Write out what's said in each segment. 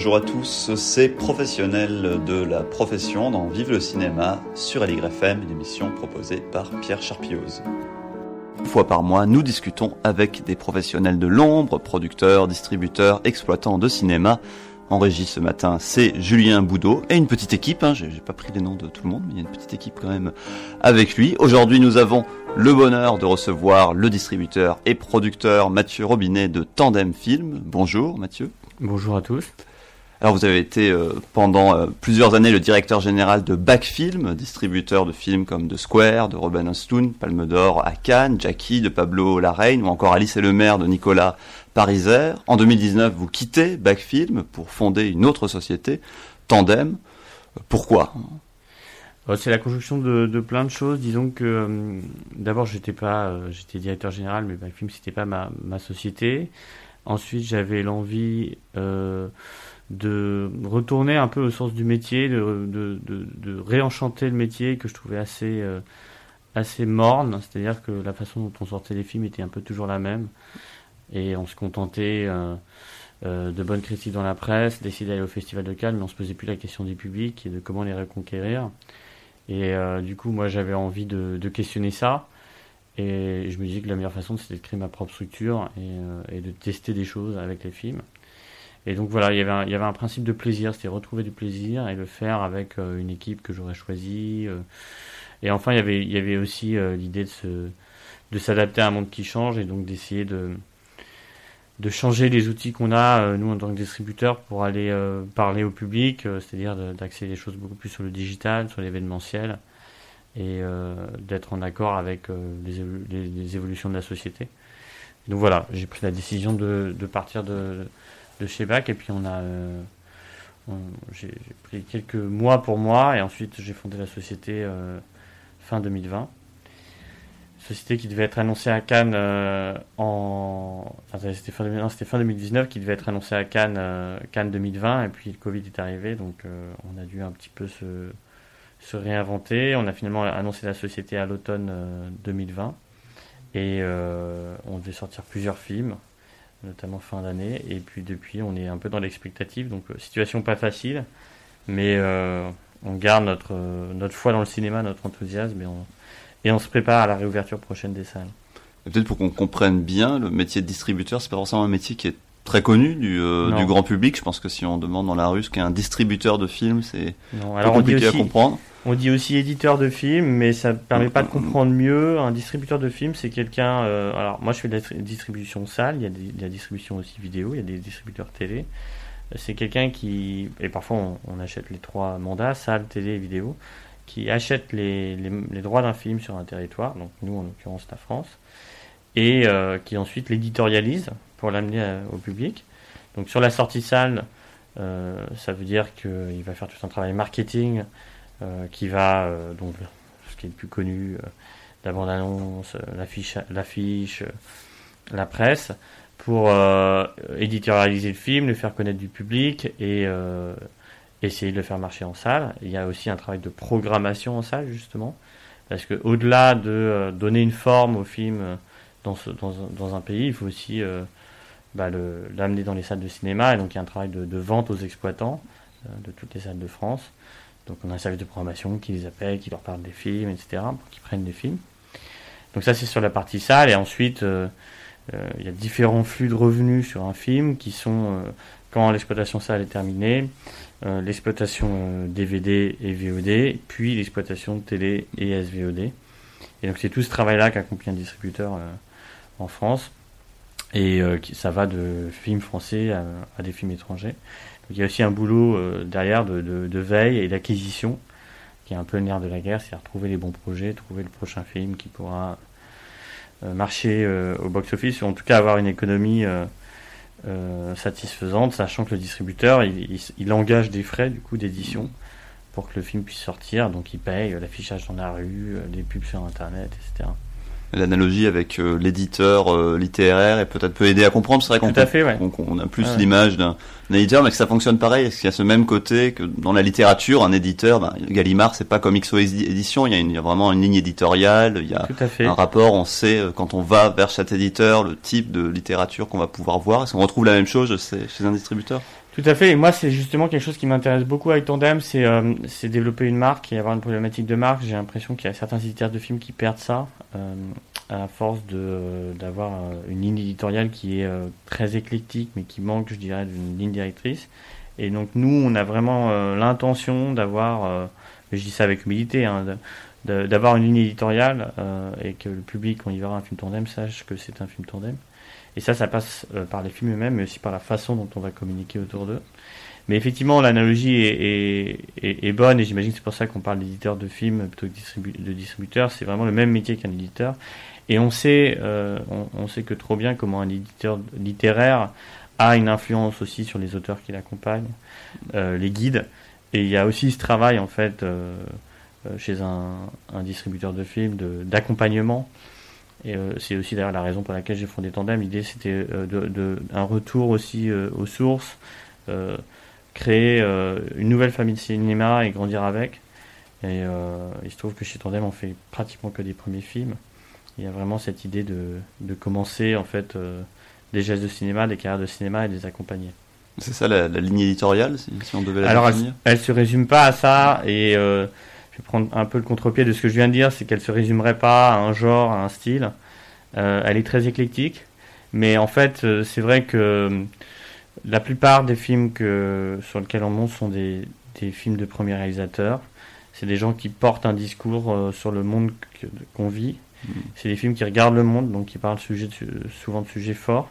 Bonjour à tous, c'est professionnel de la profession dans Vive le cinéma sur Aligre FM, une émission proposée par Pierre Charpioz. Une fois par mois, nous discutons avec des professionnels de l'ombre, producteurs, distributeurs, exploitants de cinéma. En régie ce matin, c'est Julien Boudot et une petite équipe. Hein, J'ai pas pris les noms de tout le monde, mais il y a une petite équipe quand même avec lui. Aujourd'hui, nous avons le bonheur de recevoir le distributeur et producteur Mathieu Robinet de Tandem Film. Bonjour Mathieu. Bonjour à tous. Alors vous avez été euh, pendant euh, plusieurs années le directeur général de Backfilm, distributeur de films comme The Square, de Robin Hostoun, Palme d'Or à Cannes, Jackie de Pablo Larraine ou encore Alice et le maire de Nicolas Pariser. En 2019, vous quittez Backfilm pour fonder une autre société, Tandem. Pourquoi? Euh, C'est la conjonction de, de plein de choses. Disons que euh, d'abord j'étais pas, euh, j'étais directeur général, mais Backfilm c'était pas ma, ma société. Ensuite j'avais l'envie de retourner un peu au sens du métier, de, réenchanter le métier que je trouvais assez euh, assez morne. C'est-à-dire que la façon dont on sortait les films était un peu toujours la même, et on se contentait euh, euh, de bonnes critiques dans la presse, d'essayer d'aller au Festival de Cannes, mais on se posait plus la question du public et de comment les reconquérir. Et du coup, moi, j'avais envie de, questionner ça. Et je me disais que la meilleure façon, c'était de créer ma propre structure et, et de tester des choses avec les films. Et donc voilà, il y avait un, il y avait un principe de plaisir, c'était retrouver du plaisir et le faire avec euh, une équipe que j'aurais choisie. euh. Et enfin, il y avait, il y avait aussi euh, l'idée de se, de s'adapter à un monde qui change et donc d'essayer de, de changer les outils qu'on a, nous, en tant que distributeurs, pour aller parler au public, c'est-à-dire d'axer les choses beaucoup plus sur le digital, sur l'événementiel, et d'être en accord avec les- les évolutions de la société. Donc voilà, j'ai pris la décision de, de partir de, de chez BAC, et puis on a... euh, j'ai pris quelques mois pour moi, et ensuite j'ai fondé la société euh, fin 2020 société qui devait être annoncée à Cannes euh, en c'était fin, 2000 non, c'était fin 2019 qui devait être annoncée à Cannes Cannes 2020 et puis le Covid est arrivé donc on a dû un petit peu se se réinventer. On a finalement annoncé la société à l'automne euh, 2020 et on devait sortir plusieurs films notamment fin d'année et puis depuis on est un peu dans l'expectative donc euh, situation pas facile mais euh, on garde notre euh, notre foi dans le cinéma notre enthousiasme et on et on se prépare à la réouverture prochaine des salles. Peut-être pour qu'on comprenne bien, le métier de distributeur, c'est pas forcément un métier qui est très connu du, euh, grand public. Je pense que si on demande dans la rue ce qu'est un distributeur de films, c'est compliqué à aussi, comprendre. On dit aussi éditeur de films, mais ça ne permet pas de comprendre mieux. Un distributeur de films, c'est quelqu'un. euh, alors moi, je fais de la tri- distribution salle. Il y a des- de la distribution aussi vidéo. Il y a des distributeurs télé. Euh, C'est quelqu'un qui et parfois on, on achète les trois mandats salle, télé et vidéo, qui achète les, les, les droits d'un film sur un territoire. Donc nous, en l'occurrence, la France, et euh, qui ensuite l'éditorialise pour l'amener à- au public. Donc sur la sortie salle, euh, ça veut dire qu'il va faire tout un travail marketing euh, qui va, euh, donc ce qui est le plus connu, euh, la bande-annonce, euh, l'affiche, euh, la presse, pour euh, éditorialiser le film, le faire connaître du public et euh, essayer de le faire marcher en salle. Il y a aussi un travail de programmation en salle, justement, parce que au-delà de euh, donner une forme au film euh, dans, un- pays, il faut aussi euh, bah, l'amener dans les salles de cinéma, et donc il y a un travail de, vente aux exploitants euh, de toutes les salles de France. Donc on a un service de programmation qui les appelle, qui leur parle des films, etc., pour qu'ils prennent des films. Donc ça c'est sur la partie salle, et ensuite euh, euh, il y a différents flux de revenus sur un film qui sont, euh, quand l'exploitation salle est terminée, l'exploitation DVD et VOD, puis l'exploitation télé et SVOD. Et donc c'est tout ce travail-là qu'accomplit un distributeur en France. Et ça va de films français à des films étrangers. Il y a aussi un boulot euh, derrière de, veille et d'acquisition, qui est un peu le nerf de la guerre, c'est-à-dire trouver les bons projets, trouver le prochain film qui pourra euh, marcher euh, au box-office, ou en tout cas avoir une économie satisfaisante, sachant que le distributeur, il, il, engage des frais du coup d'édition pour que le film puisse sortir, donc il paye l'affichage dans la rue, les pubs sur Internet, etc. L'analogie avec euh, l'éditeur euh, littéraire et peut-être peut aider à comprendre. C'est vrai qu'on ouais. a plus Ouais. l'image d'un éditeur, mais que ça fonctionne pareil. Est-ce qu'il y a ce même côté que dans la littérature, un éditeur, ben, Gallimard, c'est pas comme XO édition. Il y, a une- il y a vraiment une ligne éditoriale. Il y a un rapport. On sait euh, quand on va vers cet éditeur le type de littérature qu'on va pouvoir voir. Est-ce qu'on retrouve la même chose chez, chez un distributeur? Tout à fait. Et moi, c'est justement quelque chose qui m'intéresse beaucoup avec Tandem, c'est euh, c'est développer une marque et avoir une problématique de marque. J'ai l'impression qu'il y a certains éditeurs de films qui perdent ça euh, à force d'avoir une ligne éditoriale qui est très éclectique, mais qui manque, je dirais, d'une ligne directrice. Et donc nous, on a vraiment l'intention d'avoir, je dis ça avec humilité, hein, d'avoir une ligne éditoriale et que le public, quand il verra un film Tandem, sache que c'est un film Tandem. Et ça, ça passe euh, par les films eux-mêmes, mais aussi par la façon dont on va communiquer autour d'eux. Mais effectivement, l'analogie est, bonne, et j'imagine que c'est pour ça qu'on parle d'éditeur de films plutôt que de distributeur. C'est vraiment le même métier qu'un éditeur. Et on sait, euh, on, sait que trop bien comment un éditeur littéraire a une influence aussi sur les auteurs qui l'accompagnent, euh, les guides. Et il y a aussi ce travail, en fait, chez un, distributeur de films, d'accompagnement et euh, c'est aussi d'ailleurs la raison pour laquelle j'ai fondé Tandem. L'idée c'était euh, de, de, un retour aussi euh, aux sources, créer une nouvelle famille de cinéma et grandir avec. Et il se trouve que chez Tandem on fait pratiquement que des premiers films. Il y a vraiment cette idée de, de commencer en fait des gestes de cinéma, des carrières de cinéma et de les accompagner. C'est ça la, ligne éditoriale, si, on devait la Alors, elle, elle, se résume pas à ça, et prendre un peu le contre-pied de ce que je viens de dire, c'est qu'elle se résumerait pas à un genre, à un style. Euh, elle est très éclectique, mais en fait, euh, c'est vrai que euh, la plupart des films que, sur lesquels on monte sont des, des films de premiers réalisateurs. C'est des gens qui portent un discours sur le monde qu'on vit. Mm. C'est des films qui regardent le monde, donc qui parlent sujet souvent de sujets forts,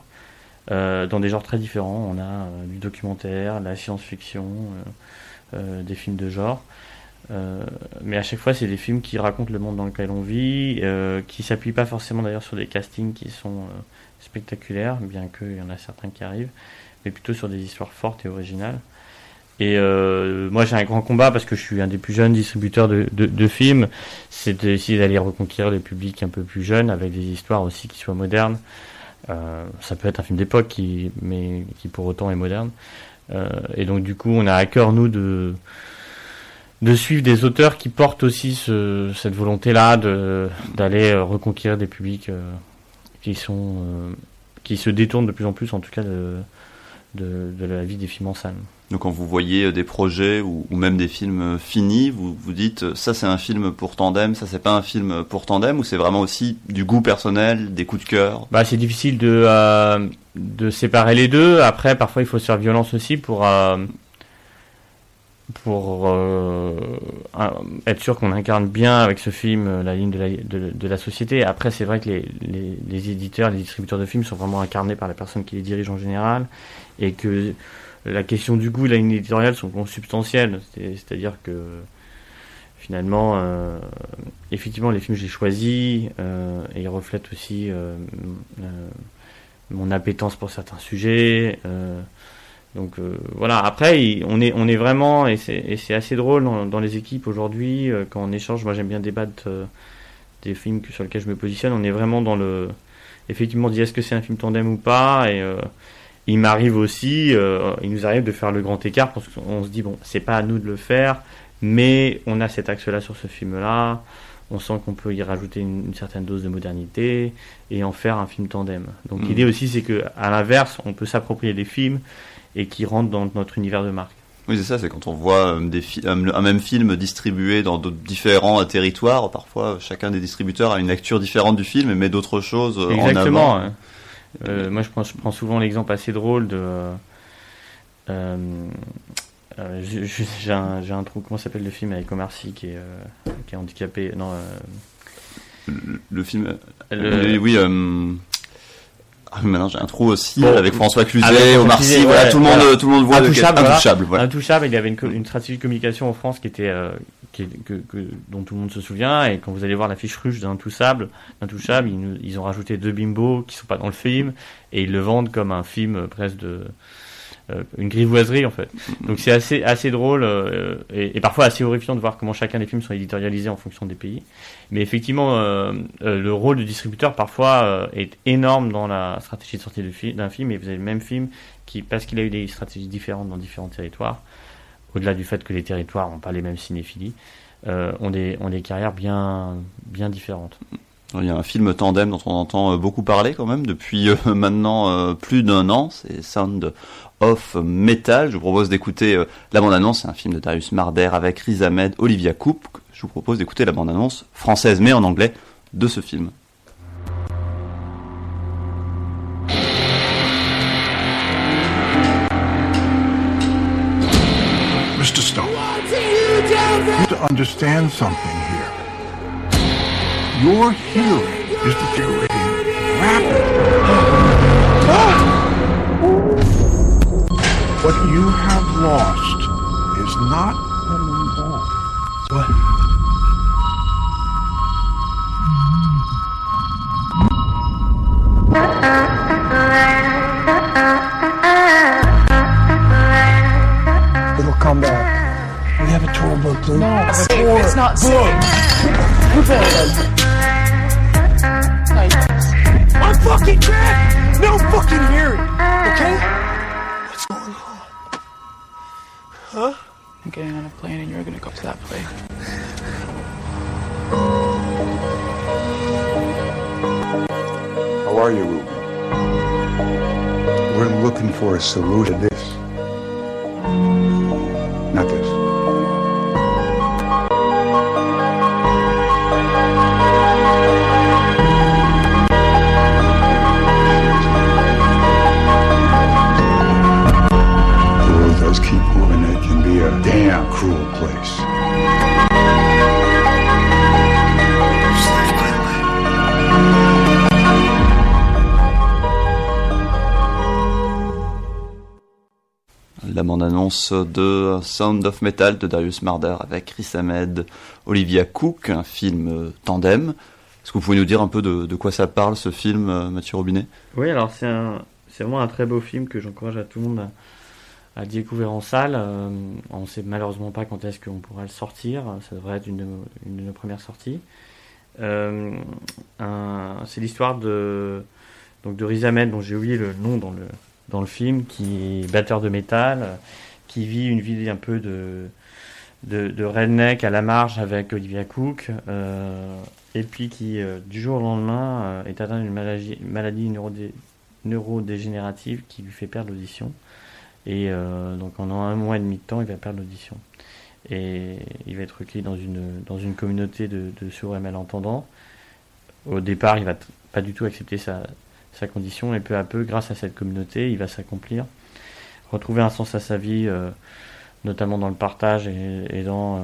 dans des genres très différents. On a du documentaire, la science-fiction, des films de genre. Euh, mais à chaque fois, c'est des films qui racontent le monde dans lequel on vit, euh, qui s'appuient pas forcément d'ailleurs sur des castings qui sont euh, spectaculaires, bien qu'il y en a certains qui arrivent, mais plutôt sur des histoires fortes et originales. Et euh, moi, j'ai un grand combat parce que je suis un des plus jeunes distributeurs de, de, de films, c'est d'essayer d'aller reconquérir le public un peu plus jeune avec des histoires aussi qui soient modernes. Ça peut être un film d'époque, qui, mais qui pour autant est moderne. et donc, du coup, on a à cœur nous de de suivre des auteurs qui portent aussi ce, cette volonté-là d'aller euh, reconquérir des publics euh, qui sont euh, qui se détournent de plus en plus, en tout cas de de, de la vie des films en salle. Donc quand vous voyez des projets ou, ou même des films finis, vous vous dites ça c'est un film pour tandem, ça c'est pas un film pour tandem ou c'est vraiment aussi du goût personnel, des coups de cœur? Bah c'est difficile de euh, de séparer les deux. Après parfois il faut se faire violence aussi pour pour euh, être sûr qu'on incarne bien avec ce film euh, la ligne de la, de, de la société. Après, c'est vrai que les, les, les, éditeurs, les distributeurs de films sont vraiment incarnés par la personne qui les dirige en général, et que la question du goût et la ligne éditoriale sont consubstantielles. C'est-à-dire que finalement, euh, effectivement, les films que j'ai choisis, euh, et ils reflètent aussi euh, euh mon appétence pour certains sujets. Donc euh, voilà, après on est on est vraiment et c'est assez drôle dans, dans les équipes aujourd'hui euh, quand on échange, moi j'aime bien débattre euh, des films sur lesquels je me positionne, on est vraiment dans le effectivement dit est-ce que c'est un film tandem ou pas? Et il m'arrive aussi il nous arrive de faire le grand écart parce qu'on se dit bon, c'est pas à nous de le faire, mais on a cet axe là sur ce film là on sent qu'on peut y rajouter une, une, certaine dose de modernité et en faire un film tandem. Donc mmh. l'idée aussi c'est que à l'inverse, on peut s'approprier des films et qui rentrent dans notre univers de marque. Oui, c'est ça, c'est quand on voit euh, des euh, un même film distribué dans différents territoires, parfois chacun des distributeurs a une lecture différente du film et met d'autres choses euh, Exactement, en avant. Hein. Euh, moi, je prends, je prends souvent l'exemple assez drôle de. Euh, euh, j'ai un, un trou, comment s'appelle le film avec Omar Sy qui est, qui est handicapé Non. Le, le, film. Le, oui. Ah, maintenant j'ai un trou aussi bon, avec François Cluzet, Omar Sy, voilà, ouais, tout le monde, voilà. tout le monde voit Intouchable, Intouchable, voilà. Intouchable, il y avait une, une, stratégie de communication en France qui était, euh, qui, que, que, dont tout le monde se souvient, et quand vous allez voir la fiche ruche d'Intouchable, Intouchable, ils, ils ont rajouté deux bimbos qui sont pas dans le film, et ils le vendent comme un film euh, presque de, une grivoiserie en fait. Donc c'est assez assez drôle euh, et, parfois assez horrifiant de voir comment chacun des films sont éditorialisés en fonction des pays. Mais effectivement, euh, euh le rôle du distributeur parfois euh, est énorme dans la stratégie de sortie d'un film. Et vous avez le même film qui, parce qu'il a eu des stratégies différentes dans différents territoires, au-delà du fait que les territoires n'ont pas les mêmes cinéphilies, ont des ont des carrières bien bien différentes. Il y a un film tandem dont on entend beaucoup parler quand même depuis maintenant plus d'un an, c'est Sound of Metal. Je vous propose d'écouter la bande-annonce, c'est un film de Darius Marder avec Riz Ahmed, Olivia Coupe. Je vous propose d'écouter la bande-annonce française mais en anglais de ce film. Mr. Stone, you have to understand something here. Your hearing is deteriorating rapidly. What you have lost is not what? It'll come back. We have a tour book, Luke. No, a safe. tour It's not safe. book. I'm fucking dead. No fucking hearing. Okay? Getting on a plane and you're gonna go to that plane. How are you, Ruben? We're looking for a solution La bande-annonce de Sound of Metal de Darius Marder avec Chris Ahmed, Olivia Cook, un film euh, tandem. Est-ce que vous pouvez nous dire un peu de, quoi ça parle ce film, euh, Mathieu Robinet? Oui, alors c'est vraiment un très beau film que j'encourage à tout le monde à, découvrir en salle. Euh, on ne sait malheureusement pas quand est-ce qu'on pourra le sortir. Ça devrait être une de, nos- premières sorties. C'est l'histoire de donc de Riz Ahmed, dont j'ai oublié le nom dans le dans le film, qui est batteur de métal, euh, qui vit une vie un peu de de, redneck à la marge avec Olivia Cook, euh, et puis qui euh, du jour au lendemain est atteint d'une maladie, maladie neurodé- neurodégénérative qui lui fait perdre l'audition. Et donc en un mois et demi de temps, il va perdre l'audition. Et il va être recueilli dans une, dans une communauté de, sourds et malentendants. Au départ, il va pas du tout accepter sa, sa condition, et peu à peu, grâce à cette communauté, il va s'accomplir, retrouver un sens à sa vie, euh, notamment dans le partage et, dans, euh,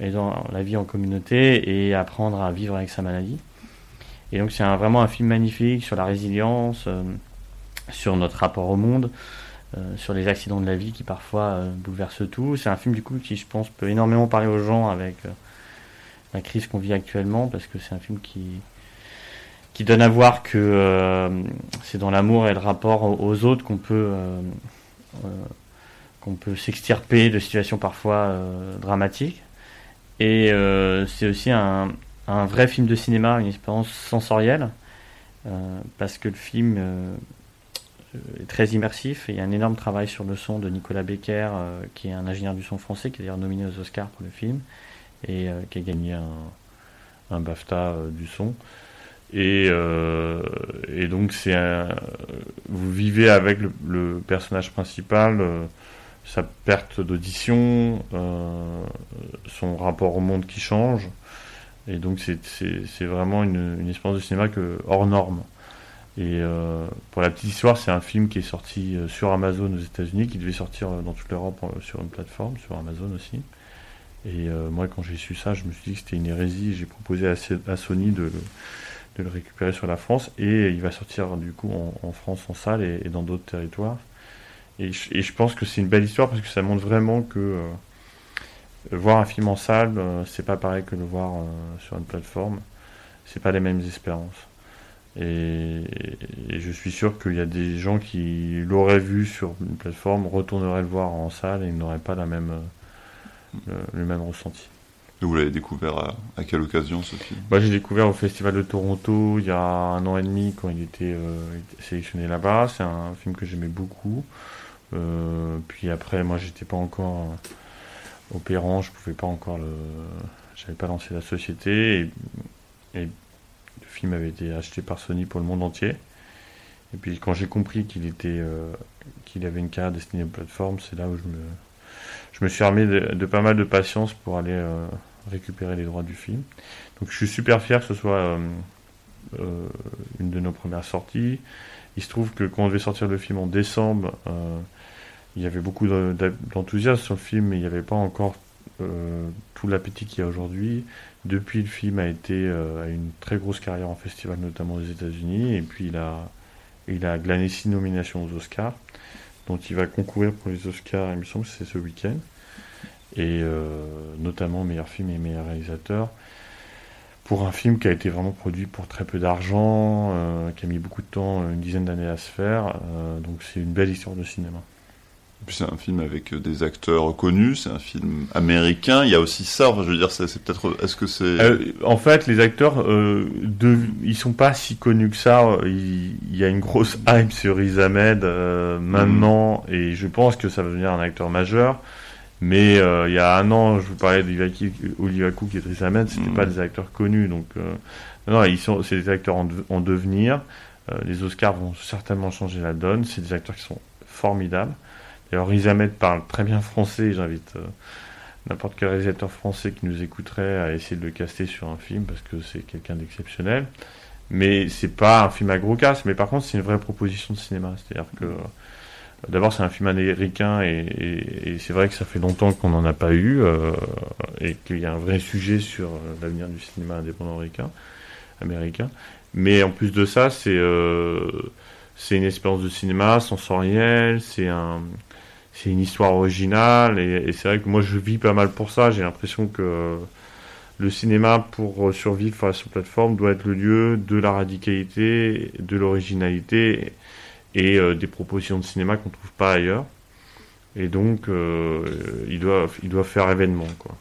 et dans la vie en communauté, et apprendre à vivre avec sa maladie. Et donc c'est vraiment un film magnifique sur la résilience, euh, sur notre rapport au monde, sur les accidents de la vie qui parfois bouleversent tout. C'est un film du coup qui je pense peut énormément parler aux gens avec la crise qu'on vit actuellement parce que c'est un film qui qui donne à voir que euh, c'est dans l'amour et le rapport aux, autres qu'on peut euh, euh, qu'on peut s'extirper de situations parfois euh, dramatiques. Et euh, c'est aussi un, un vrai film de cinéma, une expérience sensorielle, euh, parce que le film est très immersif. Et il y a un énorme travail sur le son de Nicolas Becker, qui est un ingénieur du son français, qui est d'ailleurs nominé aux Oscars pour le film, et qui a gagné un, un BAFTA du son. Et, euh, et donc c'est vous vivez avec le, personnage principal euh, sa perte d'audition, euh, son rapport au monde qui change. Et donc c'est- vraiment une, une expérience de cinéma que, hors norme. Et euh, pour la petite histoire, c'est un film qui est sorti euh, sur Amazon aux États-Unis, qui devait sortir dans toute l'Europe sur une plateforme, sur Amazon aussi. Et moi, quand j'ai su ça, je me suis dit que c'était une hérésie. J'ai proposé à, à Sony de, de le récupérer sur la France. Et il va sortir du coup en, France en salle et, dans d'autres territoires. Et je, pense que c'est une belle histoire parce que ça montre vraiment que euh, voir un film en salle, euh, c'est pas pareil que le voir euh, sur une plateforme. C'est pas les mêmes expériences. Et, je suis sûr qu'il y a des gens qui l'auraient vu sur une plateforme, retourneraient le voir en salle et n'auraient pas la même, le même ressenti. Vous l'avez découvert à, quelle occasion ce film? Moi, j'ai découvert au Festival de Toronto il y a un an et demi quand il était, euh, sélectionné là-bas. C'est un film que j'aimais beaucoup. Euh, puis après, moi, j'étais pas encore euh, opérant, je pouvais pas encore le, j'avais pas lancé la société et, et le film avait été acheté par Sony pour le monde entier. Et puis quand j'ai compris qu'il était, qu'il avait une carrière destinée aux plateformes, c'est là où je me, je me suis armé de, pas mal de patience pour aller récupérer les droits du film. Donc je suis super fier que ce soit une de nos premières sorties. Il se trouve que quand on devait sortir le film en décembre, il y avait beaucoup d'enthousiasme sur le film, mais il n'y avait pas encore euh, tout l'appétit qu'il y a aujourd'hui. Depuis, le film a été euh, une très grosse carrière en festival, notamment aux États-Unis, et puis il a, il a glané six nominations aux Oscars, dont il va concourir pour les Oscars, il me semble que c'est ce week-end, et euh, notamment meilleur film et meilleur réalisateur. Pour un film qui a été vraiment produit pour très peu d'argent, qui a mis beaucoup de temps, une dizaine d'années à se faire, donc c'est une belle histoire de cinéma c'est un film avec euh, des acteurs connus, c'est un film américain. Il y a aussi ça. je veux dire, c'est peut-être. Est-ce que c'est euh, En fait, les acteurs, euh, de, ils sont pas si connus que ça. Il, y a une grosse hype sur Riz Ahmed maintenant, mm. et je pense que ça va devenir un acteur majeur. Mais il y a un an, je vous parlais d'Olivia Cook et Riz Ahmed, c'était mm. pas des acteurs connus. Donc, non, ils sont, c'est des acteurs en, en devenir. les Oscars vont certainement changer la donne. C'est des acteurs qui sont formidables. Alors Ahmed parle très bien français, j'invite euh, n'importe quel réalisateur français qui nous écouterait à essayer de le caster sur un film parce que c'est quelqu'un d'exceptionnel. Mais c'est pas un film à gros casse, mais par contre c'est une vraie proposition de cinéma. C'est-à-dire que euh, d'abord c'est un film américain et, c'est vrai que ça fait longtemps qu'on n'en a pas eu euh, et qu'il y a un vrai sujet sur l'avenir du cinéma indépendant américain. Mais en plus de ça, c'est c'est une expérience de cinéma sensorielle, c'est un une histoire originale et, c'est vrai que moi je vis pas mal pour ça. J'ai l'impression que le cinéma pour survivre face aux plateformes doit être le lieu de la radicalité, de l'originalité et euh, des propositions de cinéma qu'on trouve pas ailleurs. Et donc euh, il doit il doit faire événement quoi.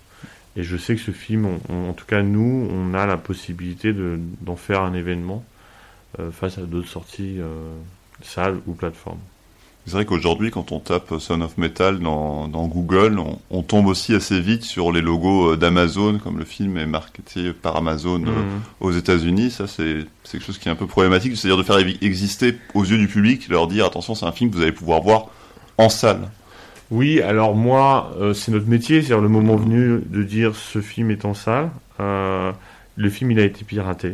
Et je sais que ce film, en tout cas nous, on a la possibilité d'en faire un événement euh, face à d'autres sorties salles ou plateformes. C'est vrai qu'aujourd'hui, quand on tape Son of Metal dans, Google, on, tombe aussi assez vite sur les logos euh, d'Amazon, comme le film est marketé par Amazon euh, mhm. aux États-Unis. Ça, c'est quelque chose qui est un peu problématique, c'est-à-dire de faire exister aux yeux du public, leur dire attention, c'est un film que vous allez pouvoir voir en salle. Oui, alors moi, euh, c'est notre métier, c'est-à-dire le moment venu de dire ce film est en salle. le film, il a été piraté.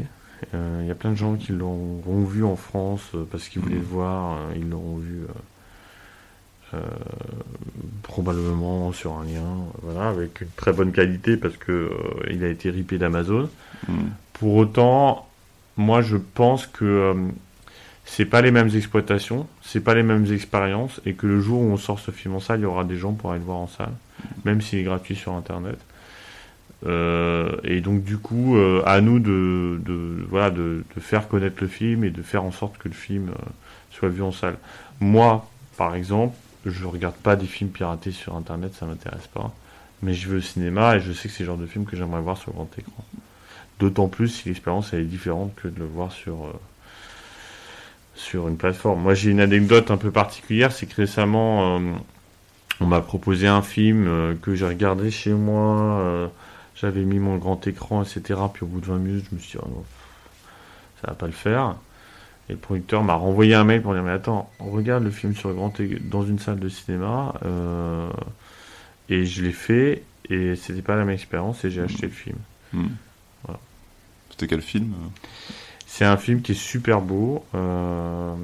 Il y a plein de gens qui l'ont vu en France parce qu'ils voulaient le voir, ils l'auront vu euh, probablement sur un lien, voilà, avec une très bonne qualité parce que euh, il a été ripé d'Amazon. Hmm. Pour autant, moi je pense que euh, c'est pas les mêmes exploitations, c'est pas les mêmes expériences, et que le jour où on sort ce film en salle, il y aura des gens pour aller le voir en salle, même s'il est gratuit sur internet. et donc du coup, à nous de, de voilà de, de, faire connaître le film et de faire en sorte que le film soit vu en salle. Moi, par exemple, je regarde pas des films piratés sur internet, ça m'intéresse pas. Mais je vais au cinéma et je sais que c'est le genre de film que j'aimerais voir sur grand écran. D'autant plus si l'expérience est différente que de le voir sur, euh, sur une plateforme. Moi j'ai une anecdote un peu particulière, c'est que récemment euh, on m'a proposé un film euh, que j'ai regardé chez moi, j'avais mis mon grand écran, etc. Puis au bout de 20 minutes je me suis dit, oh ça va pas le faire. Et le producteur m'a renvoyé un mail pour dire Mais attends, on regarde le film sur grand dans une salle de cinéma. Euh, et je l'ai fait, et c'était pas la même expérience, et j'ai acheté le film. Hmm. C'était quel film C'est un film qui est super beau. Euh,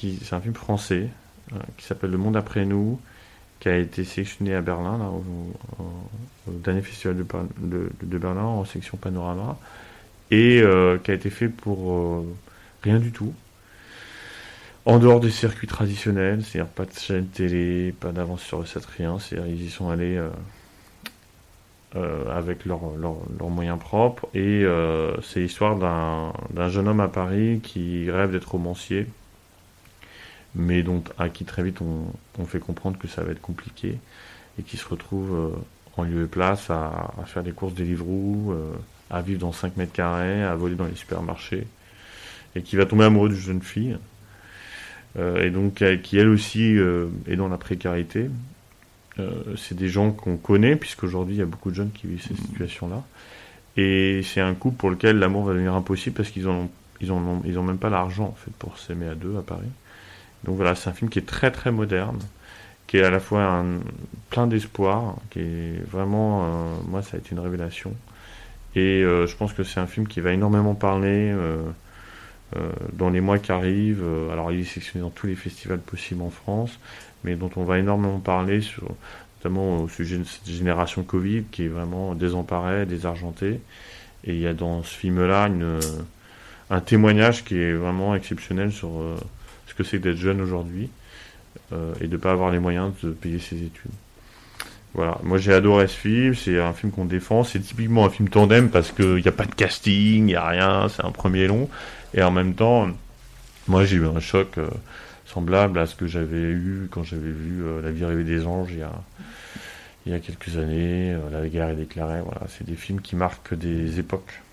c'est un film français euh, qui s'appelle Le Monde après nous, qui a été sélectionné à Berlin, là, au, dernier festival de, de, Berlin, en section panorama, et qui a été fait pour rien du tout en dehors des circuits traditionnels, c'est-à-dire pas de chaîne télé, pas d'avance sur le rien, c'est-à-dire ils y sont allés euh, euh, avec leurs moyens propres, et euh, c'est l'histoire d'un jeune homme à Paris qui rêve d'être romancier, mais dont, à qui très vite on, fait comprendre que ça va être compliqué, et qui se retrouve en lieu et place à, faire des courses des livres à vivre dans 5 mètres carrés, à voler dans les supermarchés, et qui va tomber amoureux d'une jeune fille, et donc qui elle aussi euh, est dans la précarité. Euh, c'est des gens qu'on connaît, puisqu'aujourd'hui il y a beaucoup de jeunes qui vivent ces situations-là. Et c'est un couple pour lequel l'amour va devenir impossible parce qu'ils ont, ils ont, ils ont même pas l'argent en fait pour s'aimer à deux à Paris. Donc voilà, c'est un film qui est très très moderne, qui est à la fois un, plein d'espoir, qui est vraiment, euh, moi ça a été une révélation. Et euh, je pense que c'est un film qui va énormément parler euh, euh, dans les mois qui arrivent. Euh, alors il est sélectionné dans tous les festivals possibles en France, mais dont on va énormément parler notamment au sujet de cette génération Covid qui est vraiment désemparée, désargentée. Et il y a dans ce film-là une, un témoignage qui est vraiment exceptionnel sur euh, ce que c'est d'être jeune aujourd'hui euh, et de ne pas avoir les moyens de payer ses études. Voilà, moi j'ai adoré ce film, c'est un film qu'on défend, c'est typiquement un film tandem parce qu'il n'y a pas de casting, il n'y a rien, c'est un premier long. Et en même temps, moi j'ai eu un choc euh, semblable à ce que j'avais eu quand j'avais vu euh, La vie rêvée des anges il y a, il y a quelques années, euh, La guerre est déclarée, voilà, c'est des films qui marquent des époques.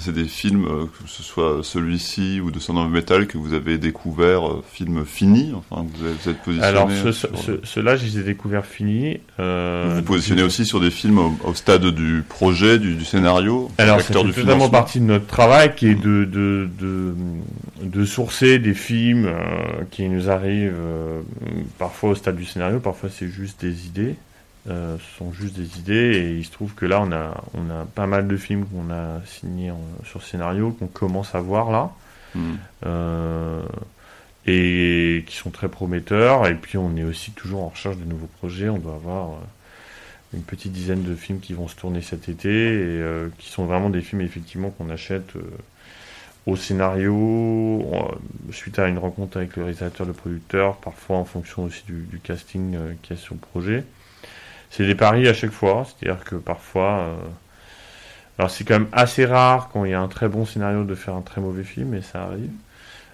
C'est des films, euh, que ce soit celui-ci ou de Sound of Metal, que vous avez découvert, euh, film fini, enfin, vous êtes, vous êtes positionné. Alors ce- sur- ce- ceux-là, je les ai découverts finis. euh, vous vous positionnez aussi sur des films au, au stade du projet, du, du scénario, Alors, c'est totalement partie de notre travail qui est de, de, de, de sourcer des films euh, qui nous arrivent euh, parfois au stade du scénario, parfois c'est juste des idées. Euh, ce sont juste des idées et il se trouve que là on a, on a pas mal de films qu'on a signés en- sur scénario qu'on commence à voir là Hmm. euh, et qui sont très prometteurs. Et puis on est aussi toujours en recherche de nouveaux projets. On doit avoir euh, une petite dizaine de films qui vont se tourner cet été et euh, qui sont vraiment des films effectivement qu'on achète au scénario suite à une rencontre avec le réalisateur, le producteur, parfois en fonction aussi du, du casting qu'il y a sur le projet. C'est des paris à chaque fois, c'est-à-dire que parfois euh, alors c'est quand même assez rare quand il y a un très bon scénario de faire un très mauvais film, mais ça arrive.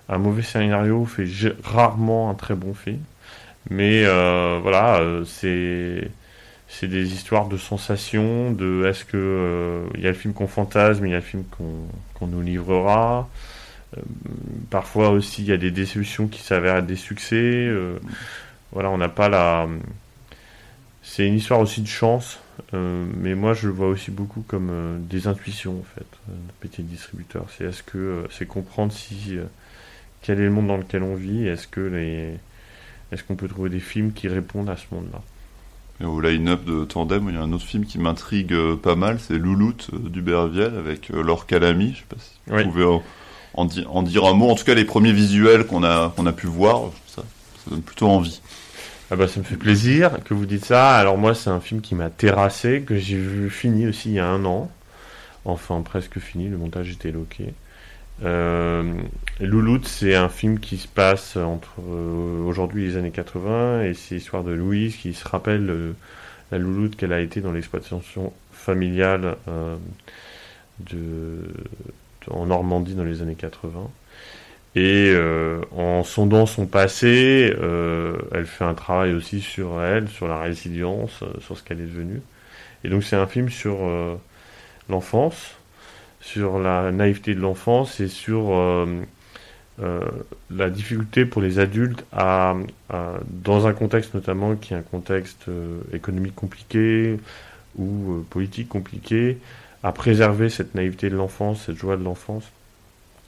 Un mauvais scénario fait rarement un très bon film. Mais euh, voilà, euh, c'est c'est des histoires de sensations, de est-ce que il y a le film qu'on fantasme, il y a le film qu'on nous livrera. Parfois aussi il y a des déceptions qui s'avèrent des succès. voilà, on n'a pas la. C'est une histoire aussi de chance. Euh, mais moi, je le vois aussi beaucoup comme euh, des intuitions, en fait, euh, de distributeur. C'est est-ce que euh, c'est comprendre si quel est le monde dans lequel on vit, est-ce que les est-ce qu'on peut trouver des films qui répondent à ce monde-là? Et au line-up de Tandem, il y a un autre film qui m'intrigue pas mal, c'est Louloute d'Uberviel avec Laure Calamy. Je sais pas si vous Oui. pouvez en, en di- en dire un mot. En tout cas, les premiers visuels qu'on a, qu'on a pu voir, ça, ça donne plutôt envie. Ah bah ça me fait plaisir que vous dites ça. Alors moi, c'est un film qui m'a terrassé, que j'ai vu fini aussi il y a un an. Enfin, presque fini, le montage était loqué. Euh, Louloute, c'est un film qui se passe entre euh, aujourd'hui et les années 80, et c'est l'histoire de Louise qui se rappelle euh, la Louloute qu'elle a été dans l'exploitation familiale en Normandie dans les années 80. Et euh, en sondant son passé, euh, elle fait un travail aussi sur elle, sur la résilience, euh, sur ce qu'elle est devenue. Et donc c'est un film sur euh, l'enfance, sur la naïveté de l'enfance et sur euh, la difficulté pour les adultes à, à- dans un contexte notamment qui est un contexte économique compliqué ou politique compliqué, à préserver cette naïveté de l'enfance, cette joie de l'enfance.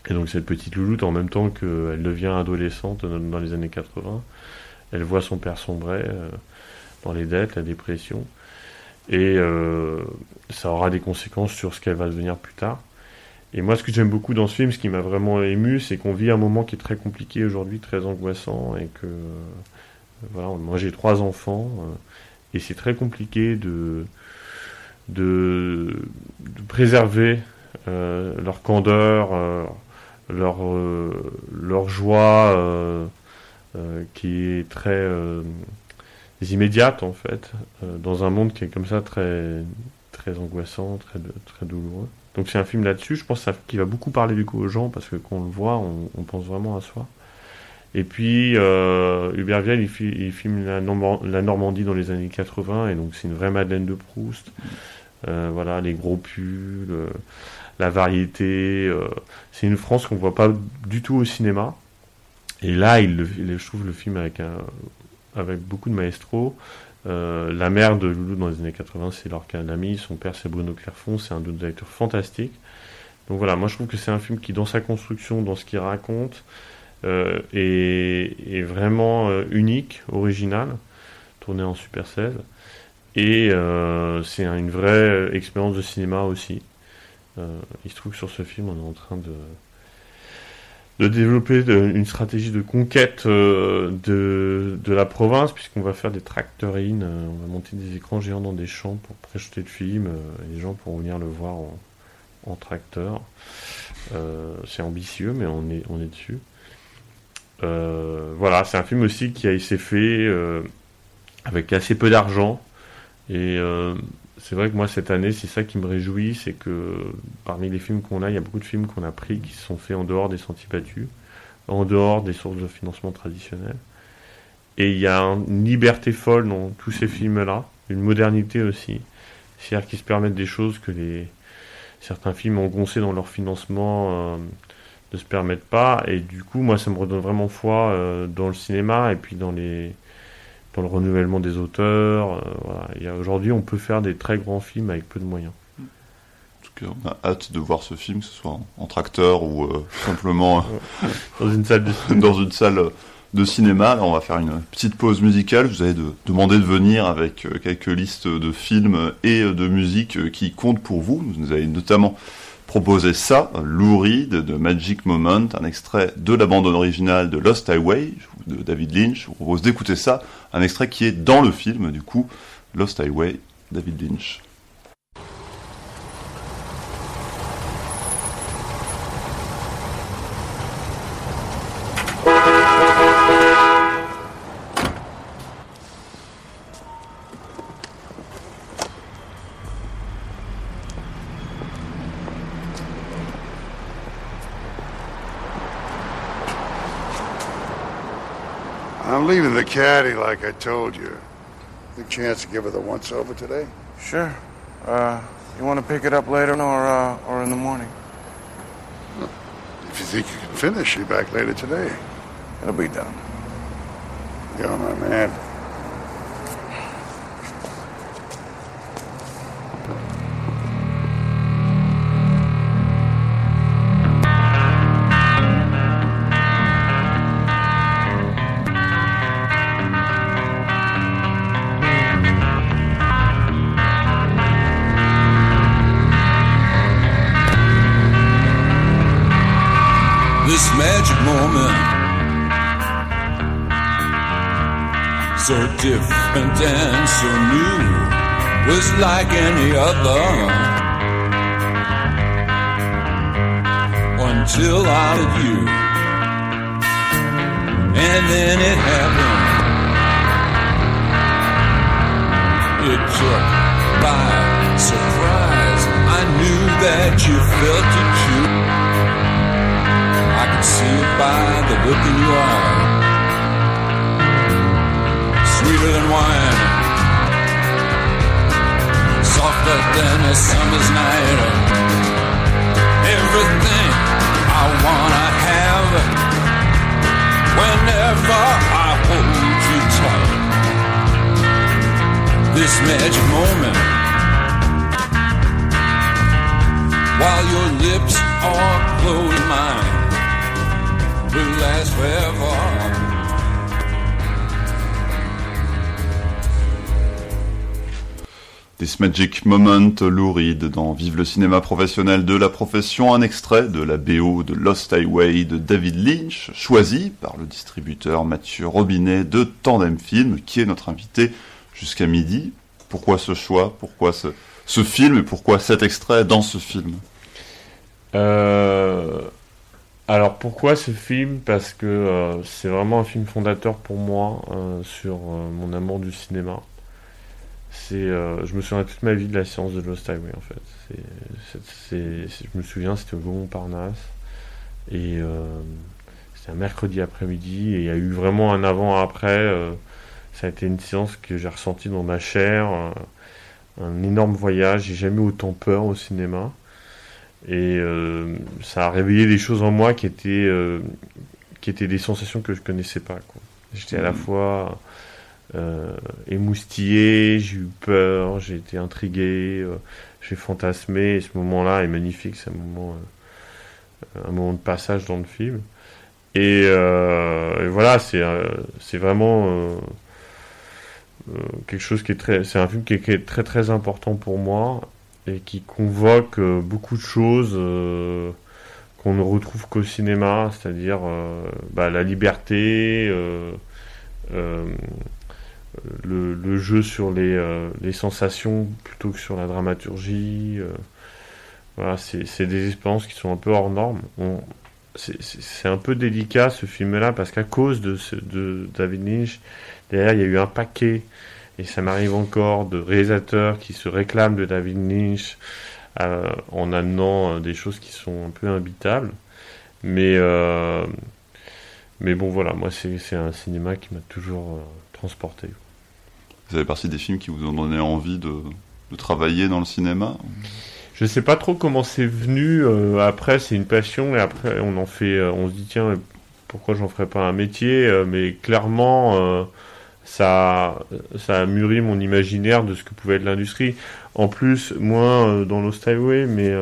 Et donc cette petite louloute, en même temps qu'elle devient adolescente dans les années 80, elle voit son père sombrer euh, dans les dettes, la dépression, et euh, ça aura des conséquences sur ce qu'elle va devenir plus tard. Et moi, ce que j'aime beaucoup dans ce film, ce qui m'a vraiment ému, c'est qu'on vit un moment qui est très compliqué aujourd'hui, très angoissant, et que euh, voilà, moi j'ai trois enfants, et c'est très compliqué de de, préserver leur candeur, leur, euh, leur joie euh, euh, qui est très immédiate en fait, dans un monde qui est comme ça très, très angoissant, très, très douloureux. Donc c'est un film là-dessus, je pense que ça- qui va beaucoup parler du coup aux gens parce que quand on le voit, on, pense vraiment à soi. Et puis Hubert Viel, il, fi- il filme la, Normand- la Normandie dans les années 80 et donc c'est une vraie Madeleine de Proust. Voilà, les gros pulls, la variété. euh, c'est une France qu'on voit pas du tout au cinéma. Et là, il, je trouve le film avec beaucoup de maestros. Euh, la mère de Loulou dans les années 80, c'est Lorca Lamy. Son père, c'est Bruno Clairfond. C'est un double acteur fantastique. Donc voilà, moi je trouve que c'est un film qui, dans sa construction, dans ce qu'il raconte, euh, est, vraiment unique, original, tourné en Super 16. Et c'est une vraie expérience de cinéma aussi. Euh, il se trouve que sur ce film, on est en train de, développer une stratégie de conquête euh, de, la province, puisqu'on va faire des tractorines, euh, on va monter des écrans géants dans des champs pour projeter le film, et les gens pourront venir le voir en, tracteur. C'est ambitieux, mais on est, on est dessus. voilà, c'est un film aussi qui a été fait avec assez peu d'argent. Et c'est vrai que moi, cette année, c'est ça qui me réjouit, c'est que parmi les films qu'on a, il y a beaucoup de films qu'on a pris qui sont faits en dehors des sentiers battus, en dehors des sources de financement traditionnelles. Et il y a une liberté folle dans tous ces films-là, une modernité aussi. C'est-à-dire qu'ils se permettent des choses que les certains films engoncés dans leur financement euh, ne se permettent pas. Et du coup, moi, ça me redonne vraiment foi euh, dans le cinéma et puis dans les dans le renouvellement des auteurs. Euh, voilà. Aujourd'hui, on peut faire des très grands films avec peu de moyens. En tout cas, on a hâte de voir ce film, que ce soit en, en tracteur ou euh, simplement dans une salle de cinéma. dans une salle de cinéma. Alors, on va faire une petite pause musicale. Je vous avais de, demandé de venir avec euh, quelques listes de films et de musique qui comptent pour vous. Vous nous avez notamment proposé ça, Lou Reed de Magic Moment, un extrait de la bande originale de Lost Highway de David Lynch. Je vous propose d'écouter ça, un extrait qui est dans le film, du coup, Lost Highway, David Lynch. Caddy like I told you. Good chance to give her the once over today? Sure. Uh, you want to pick it up later or, uh, or in the morning? If you think you can finish, be back later today. It'll be done. Go, my man. Different and so new, was like any other. Until I met you, and then it happened. It took by surprise. I knew that you felt it too. I can see it by the look in your eye. Sweeter than wine, softer than a summer's night. Everything I wanna have whenever I hold you tight. This magic moment. While your lips are closed, mine will last forever. This Magic Moment, Lou dans Vive le cinéma professionnel de la profession, un extrait de la BO de Lost Highway de David Lynch, choisi par le distributeur Mathieu Robinet de Tandem Film, qui est notre invité jusqu'à midi. Pourquoi ce choix? Pourquoi ce, film et pourquoi cet extrait dans ce film? Euh, alors pourquoi ce film? Parce que euh, c'est vraiment un film fondateur pour moi euh, sur mon amour du cinéma. C'est, euh, je me souviens toute ma vie de la séance de Lost Highway en fait. C'est- je me souviens, c'était au Gaumont Montparnasse et euh, c'était un mercredi après-midi et il y a eu vraiment un avant-après. euh, ça a été une séance que j'ai ressentie dans ma chair, un, un énorme voyage. J'ai jamais eu autant peur au cinéma. Et ça a réveillé des choses en moi qui étaient, qui étaient des sensations que je connaissais pas. J'étais à la Mhm. fois euh, émoustillé, j'ai eu peur, j'ai été intrigué, euh, j'ai fantasmé. Et ce moment-là est magnifique, c'est un moment, euh, un moment de passage dans le film. Et, euh, voilà, c'est c'est vraiment quelque chose qui est très, c'est un film qui est, très très important pour moi et qui convoque beaucoup de choses qu'on ne retrouve qu'au cinéma, c'est-à-dire bah, la liberté, le, le jeu sur les, euh, les sensations plutôt que sur la dramaturgie. euh, voilà, c'est des expériences qui sont un peu hors normes. C'est- un peu délicat ce film-là parce qu'à cause de, ce- de David Lynch, derrière il y a eu un paquet, et ça m'arrive encore, de réalisateurs qui se réclament de David Lynch euh, en amenant euh, des choses qui sont un peu imbitables. Mais, euh, mais bon, voilà, moi c'est c'est un cinéma qui m'a toujours euh, transporté. Vous avez partie des films qui vous ont donné envie de, travailler dans le cinéma Je sais pas trop comment c'est venu. euh, après, c'est une passion et après, on en fait. euh, on se dit tiens, pourquoi j'en ferais pas un métier euh, Mais clairement, ça, a mûri mon imaginaire de ce que pouvait être l'industrie. En plus, moins dans Lost Highway, mais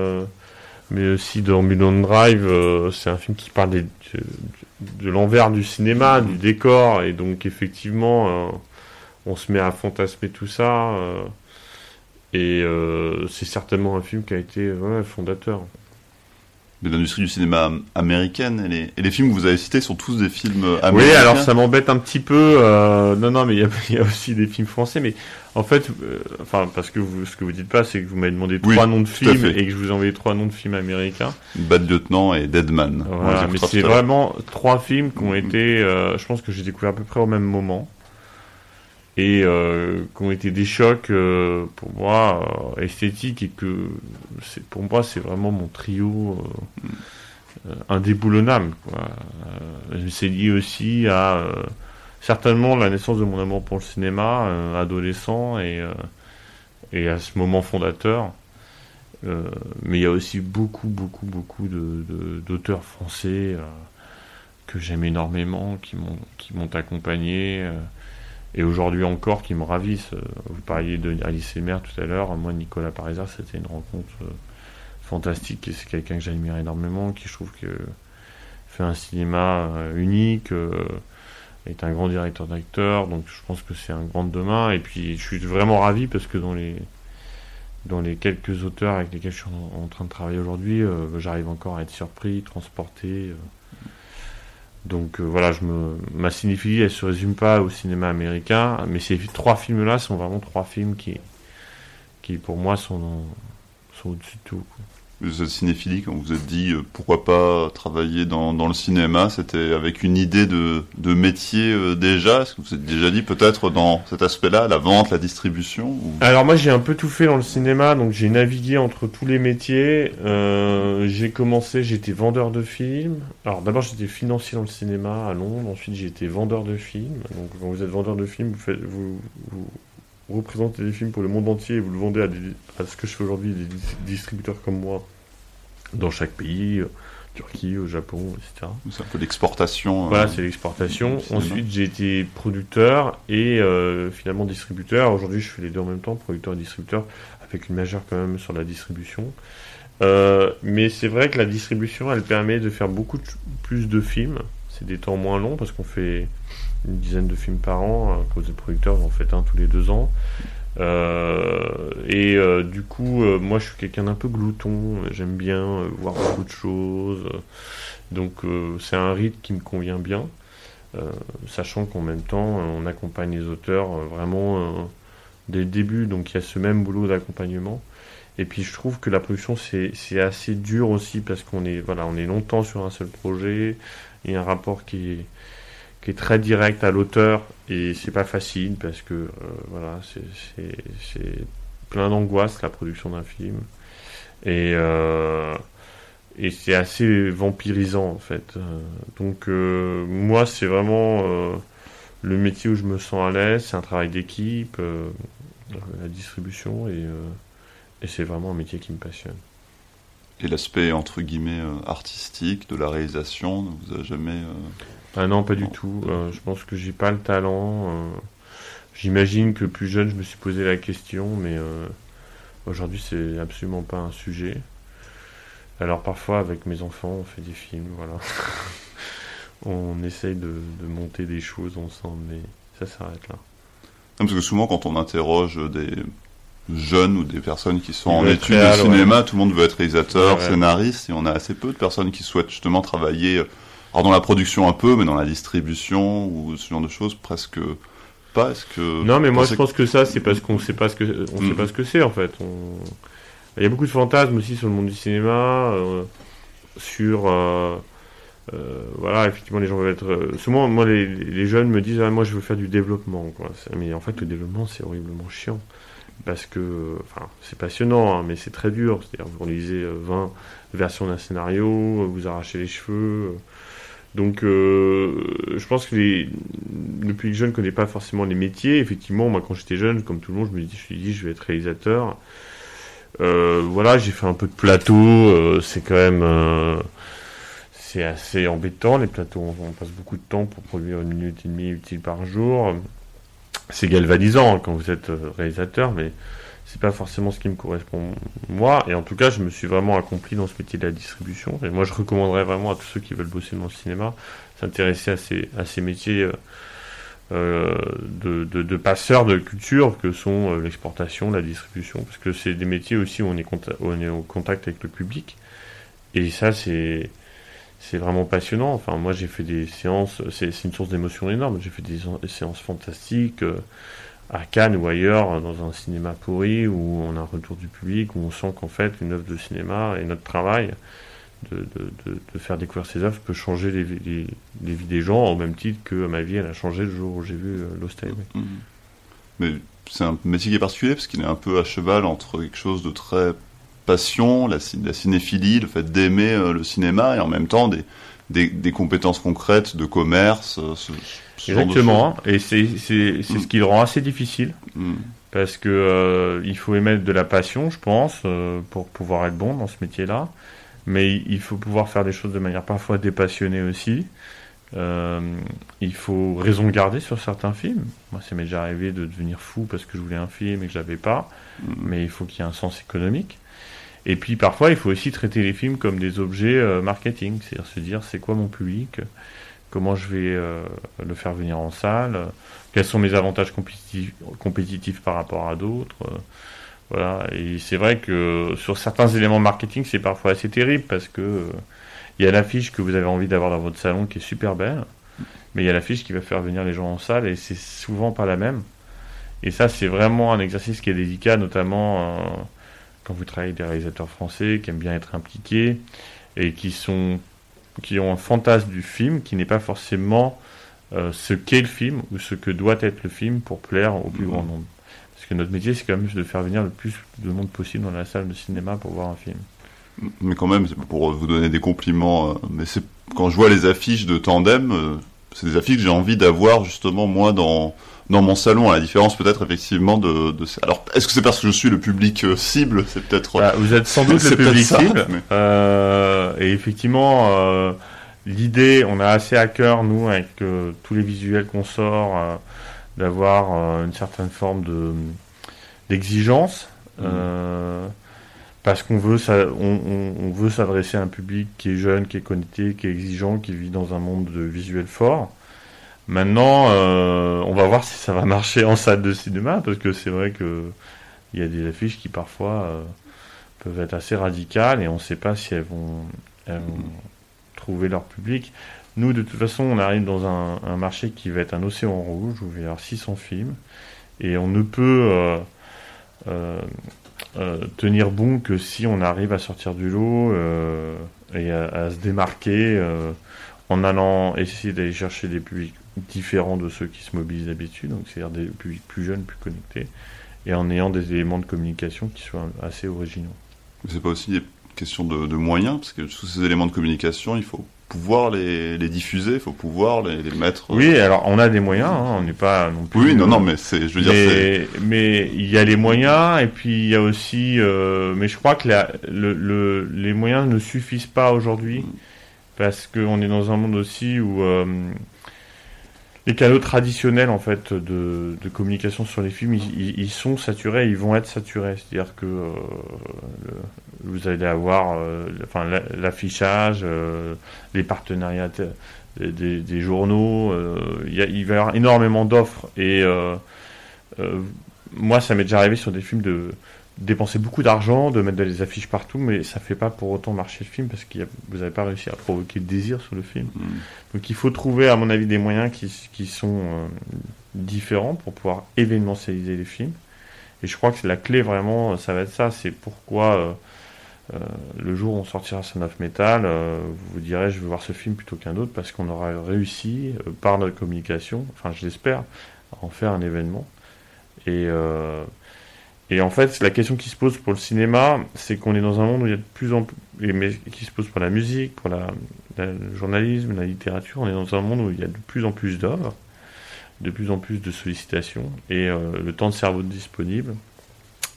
mais aussi dans Mulholland Drive, c'est un film qui parle de, l'envers du cinéma, du décor, et donc effectivement, on se met à fantasmer tout ça. euh, et euh, c'est certainement un film qui a été ouais, fondateur. de l'industrie du cinéma américaine et les, et les films que vous avez cités sont tous des films américains Oui, alors ça m'embête un petit peu. euh, non, non, mais il y a, il y a aussi des films français. Mais en fait, euh, enfin, parce que vous, ce que vous dites pas, c'est que vous m'avez demandé Oui, trois noms de films et que je vous ai envoyé trois noms de films américains. Bad Lieutenant et Deadman. Voilà, mais c'est vraiment trois films qui ont été, euh, je pense que j'ai découvert à peu près au même moment et euh, qui ont été des chocs euh, pour moi euh, esthétiques et que pour moi c'est vraiment mon trio euh, euh, indéboulonnable. Euh, c'est lié aussi à certainement la naissance de mon amour pour le cinéma, adolescent et et à ce moment fondateur. Mais il y a aussi beaucoup, beaucoup, beaucoup de, de- d'auteurs français que j'aime énormément, qui m'ont, accompagné, et aujourd'hui encore qui me ravissent. Euh, Vous parliez de Alice Elmer tout à l'heure, moi Nicolas Parizard, c'était une rencontre euh, fantastique, et c'est quelqu'un que j'admire énormément, qui je trouve que fait un cinéma euh, unique, est un grand directeur d'acteurs, donc je pense que c'est un grand de demain, et puis je suis vraiment ravi parce que dans les dans les quelques auteurs avec lesquels je suis en, train de travailler aujourd'hui, j'arrive encore à être surpris, transporté. Donc euh, voilà, je me, ma cinéphilie, elle se résume pas au cinéma américain, mais ces trois films-là sont vraiment trois films qui, qui pour moi sont, sont au-dessus de tout. Vous êtes cinéphilie, quand vous êtes dit euh, pourquoi pas travailler dans, le cinéma, c'était avec une idée de, métier euh, déjà Est-ce que vous vous êtes déjà dit peut-être dans cet aspect-là, la vente, la distribution. Alors moi j'ai un peu tout fait dans le cinéma, donc j'ai navigué entre tous les métiers. Euh, j'ai commencé, j'étais vendeur de films. Alors d'abord j'étais financier dans le cinéma à Londres, ensuite été vendeur de films. Donc quand vous êtes vendeur de films, vous, faites, vous, vous représentez des films pour le monde entier et vous le vendez à, des, à ce que je fais aujourd'hui, des dis- distributeurs comme moi, dans chaque pays, euh, Turquie, au Japon, etc. C'est un peu l'exportation. euh, Voilà, c'est l'exportation. Ensuite, j'ai été producteur et euh, finalement distributeur. Aujourd'hui, je fais les deux en même temps, producteur et distributeur, avec une majeure quand même sur la distribution. Euh, mais c'est vrai que la distribution, elle permet de faire beaucoup de- plus de films. C'est des temps moins longs parce qu'on fait une dizaine de films par an. À cause des producteurs, en faites un tous les deux ans. Euh, et euh, du coup, euh, moi, je suis quelqu'un d'un peu glouton. J'aime bien euh, voir beaucoup de choses. Donc, euh, c'est un rythme qui me convient bien. Euh, sachant qu'en même temps, on accompagne les auteurs vraiment dès le début. Donc, il y a ce même boulot d'accompagnement. Et puis, je trouve que la production, c'est c'est assez dur aussi parce qu'on est, voilà, on est longtemps sur un seul projet. Il y a un rapport qui est, qui est très direct à l'auteur et c'est pas facile parce que euh, voilà c'est- plein d'angoisse la production d'un film. Et euh, et c'est assez vampirisant en fait. Euh, donc moi c'est vraiment le métier où je me sens à l'aise. C'est un travail d'équipe la distribution et et c'est vraiment un métier qui me passionne. Et l'aspect entre guillemets artistique de la réalisation ne vous a jamais. Ah non, pas du tout. Euh, je pense que j'ai pas le talent. euh. J'imagine que plus jeune, je me suis posé la question, mais euh, aujourd'hui, c'est absolument pas un sujet. Alors parfois, avec mes enfants, on fait des films, voilà. on essaye de, de monter des choses ensemble, mais ça s'arrête là. Non, Parce que souvent, quand on interroge des jeunes ou des personnes qui sont en études réal, de cinéma, tout le monde veut être réalisateur, Ouais, ouais. scénariste, et on a assez peu de personnes qui souhaitent justement travailler, euh, alors dans la production un peu, mais dans la distribution ou ce genre de choses, presque pas. Est-ce que Non, mais moi je pense que ça, c'est parce qu'on sait pas ce que on sait pas ce que c'est en fait. On- Il y a beaucoup de fantasmes aussi sur le monde du cinéma, euh, sur euh, euh, voilà, effectivement, les gens veulent être. souvent, moi, les, les jeunes me disent, ah, moi, je veux faire du développement. Quoi. Mais en fait, le développement, c'est horriblement chiant. Parce que, enfin, c'est passionnant, hein, mais c'est très dur. C'est-à-dire, vous lisez euh, 20 versions d'un scénario, vous arrachez les cheveux. Donc, euh, je pense que le public jeune ne connaît pas forcément les métiers. Effectivement, moi, quand j'étais jeune, comme tout le monde, je me je suis dit, je vais être réalisateur. Euh, voilà, j'ai fait un peu de plateau. euh, c'est quand même, c'est assez embêtant les plateaux. On, passe beaucoup de temps pour produire une minute et demie utile par jour. C'est galvanisant hein, quand vous êtes réalisateur, mais c'est pas forcément ce qui me correspond moi. Et en tout cas, je me suis vraiment accompli dans ce métier de la distribution. Et moi, je recommanderais vraiment à tous ceux qui veulent bosser dans le cinéma, s'intéresser à ces, à ces métiers euh, euh, de, de, de passeurs de culture que sont euh, l'exportation, la distribution, parce que c'est des métiers aussi où on est, on est au contact avec le public. Et ça, c'est c'est vraiment passionnant. Enfin, moi, j'ai fait des séances, c'est une source d'émotion énorme. J'ai fait des, séances fantastiques à Cannes ou ailleurs, dans un cinéma pourri, où on a un retour du public, où on sent qu'en fait, une œuvre de cinéma et notre travail de, de, de, faire découvrir ces œuvres peut changer les, les, vies des gens, au même titre que ma vie, elle a changé le jour où j'ai vu euh, Lost Highway. Mhm. Mais c'est un métier qui est particulier parce qu'il est un peu à cheval entre quelque chose de très passion, la cinéphilie, le fait d'aimer euh, le cinéma et en même temps des, des, des compétences concrètes de commerce, euh, ce, ce genre de Exactement, et c'est c'est- c'est Mm. ce qui le rend assez difficile. Mhm. Parce que euh, il faut émettre de la passion, je pense, euh, pour pouvoir être bon dans ce métier-là. Mais il- faut pouvoir faire des choses de manière parfois dépassionnée aussi. Euh, il faut raison garder sur certains films. Moi, ça m'est déjà arrivé de devenir fou parce que je voulais un film et que je l'avais pas. Mhm. Mais il faut qu'il y ait un sens économique. Et puis parfois, il faut aussi traiter les films comme des objets euh, marketing, c'est-à-dire se dire c'est quoi mon public, comment je vais euh, le faire venir en salle, quels sont mes avantages compétitifs, par rapport à d'autres? voilà. Et c'est vrai que sur certains éléments marketing, c'est parfois assez terrible parce que euh, il y a l'affiche que vous avez envie d'avoir dans votre salon qui est super belle, mais il y a l'affiche qui va faire venir les gens en salle et c'est souvent pas la même. Et ça, c'est vraiment un exercice qui est délicat, notamment quand vous travaillez avec des réalisateurs français qui aiment bien être impliqués et qui sont qui ont un fantasme du film qui n'est pas forcément euh, ce qu'est le film ou ce que doit être le film pour plaire au plus Mhm. grand nombre. Parce que notre métier, c'est quand même de faire venir le plus de monde possible dans la salle de cinéma pour voir un film. Mais quand même, c'est pour vous donner des compliments, euh, mais c'est quand je vois les affiches de Tandem, euh, c'est des affiches que j'ai envie d'avoir justement moi dans dans mon salon. À la différence peut-être effectivement de, de alors est-ce que c'est parce que je suis le public euh, cible? C'est peut-être Bah, vous êtes sans doute le public ça, cible. mais- Euh, et effectivement, euh, l'idée, on a assez à cœur, nous, avec tous les visuels qu'on sort, d'avoir une certaine forme de d'exigence. Euh, parce qu'on veut, ça, on, on- on veut s'adresser à un public qui est jeune, qui est connecté, qui est exigeant, qui vit dans un monde de visuel fort. Maintenant, euh, on va voir si ça va marcher en salle de cinéma, parce que c'est vrai que il y a des affiches qui parfois euh, peuvent être assez radicales et on ne sait pas si elles vont, elles vont trouver leur public. Nous, de toute façon, on arrive dans un, marché qui va être un océan rouge où il va y avoir 600 films et on ne peut euh, tenir bon que si on arrive à sortir du lot et à, se démarquer en allant essayer d'aller chercher des publics différents de ceux qui se mobilisent d'habitude, donc c'est-à-dire des publics plus jeunes, plus connectés, et en ayant des éléments de communication qui soient assez originaux. c'est pas aussi une question de, de moyens parce que tous ces éléments de communication, il faut pouvoir les, les diffuser, il faut pouvoir les, les mettre. euh, Oui, alors on a des moyens, hein, on n'est pas non plus. Oui, non, non, mais c'est, je veux dire, mais, mais il y a les moyens et puis il y a aussi. euh, mais je crois que la- le, le- les moyens ne suffisent pas aujourd'hui parce qu'on est dans un monde aussi où euh, les canaux traditionnels en fait de, communication sur les films, ils, sont saturés, ils vont être saturés. C'est-à-dire que euh, vous allez avoir euh, enfin, la- l'affichage, euh, les partenariats te- des, journaux. il y a- il va y avoir énormément d'offres et moi, ça m'est déjà arrivé sur des films de dépenser beaucoup d'argent, de mettre des affiches partout, mais ça fait pas pour autant marcher le film parce que vous n'avez pas réussi à provoquer le désir sur le film. Donc il faut trouver, à mon avis, des moyens qui, qui sont euh, différents pour pouvoir événementialiser les films. Et je crois que c'est la clé vraiment, ça va être ça. C'est pourquoi euh, euh, le jour où on sortira Son of Metal, euh, vous direz je veux voir ce film plutôt qu'un autre parce qu'on aura réussi euh, par notre communication, enfin je l'espère, à en faire un événement. Et, euh, et en fait, la question qui se pose pour le cinéma, c'est qu'on est dans un monde où il y a de plus en plus, mais qui se pose pour la musique, pour la, le journalisme, la littérature, on est dans un monde où il y a de plus en plus d'œuvres, de plus en plus de sollicitations, et euh, le temps de cerveau disponible,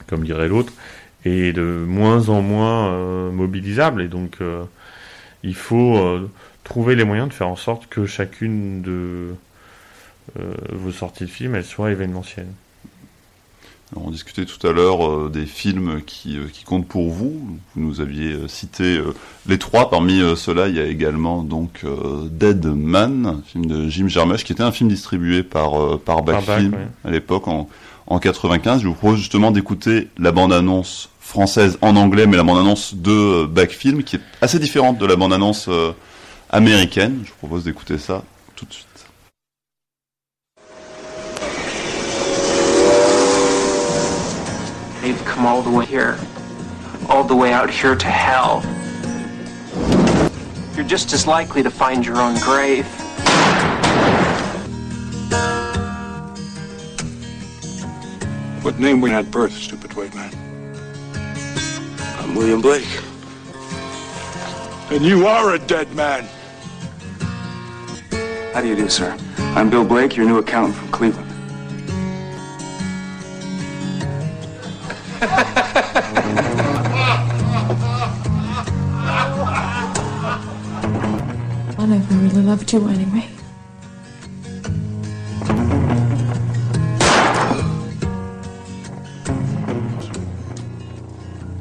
comme dirait l'autre, est de moins en moins euh, mobilisable, et donc euh, il faut trouver les moyens de faire en sorte que chacune de vos sorties de films, elles soient événementielles. On discutait tout à l'heure euh, des films qui, euh, qui comptent pour vous. Vous nous aviez euh, cité les trois. Parmi ceux-là, il y a également donc euh, Dead Man, un film de Jim Jarmusch, qui était un film distribué par euh, par Back Par Back, Film ouais. à l'époque en en 95. Je vous propose justement d'écouter la bande-annonce française en anglais, mais la bande-annonce de euh, Back Film, qui est assez différente de la bande-annonce américaine. Je vous propose d'écouter ça tout de suite. They've come all the way here. All the way out here to hell. You're just as likely to find your own grave. What name were you at birth, stupid white man? I'm William Blake. And you are a dead man. How do you do, sir? I'm Bill Blake, your new accountant from Cleveland. I never really loved you anyway.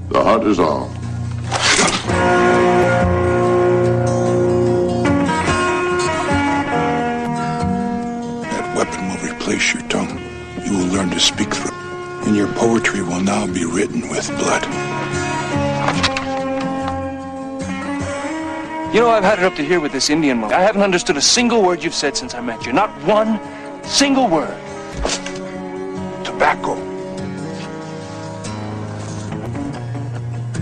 The heart is all. That weapon will replace your tongue. You will learn to speak through it. And your poetry will now be written with blood. You know, I've had it up to here with this Indian monk. I haven't understood a single word you've said since I met you. Not one single word. Tobacco.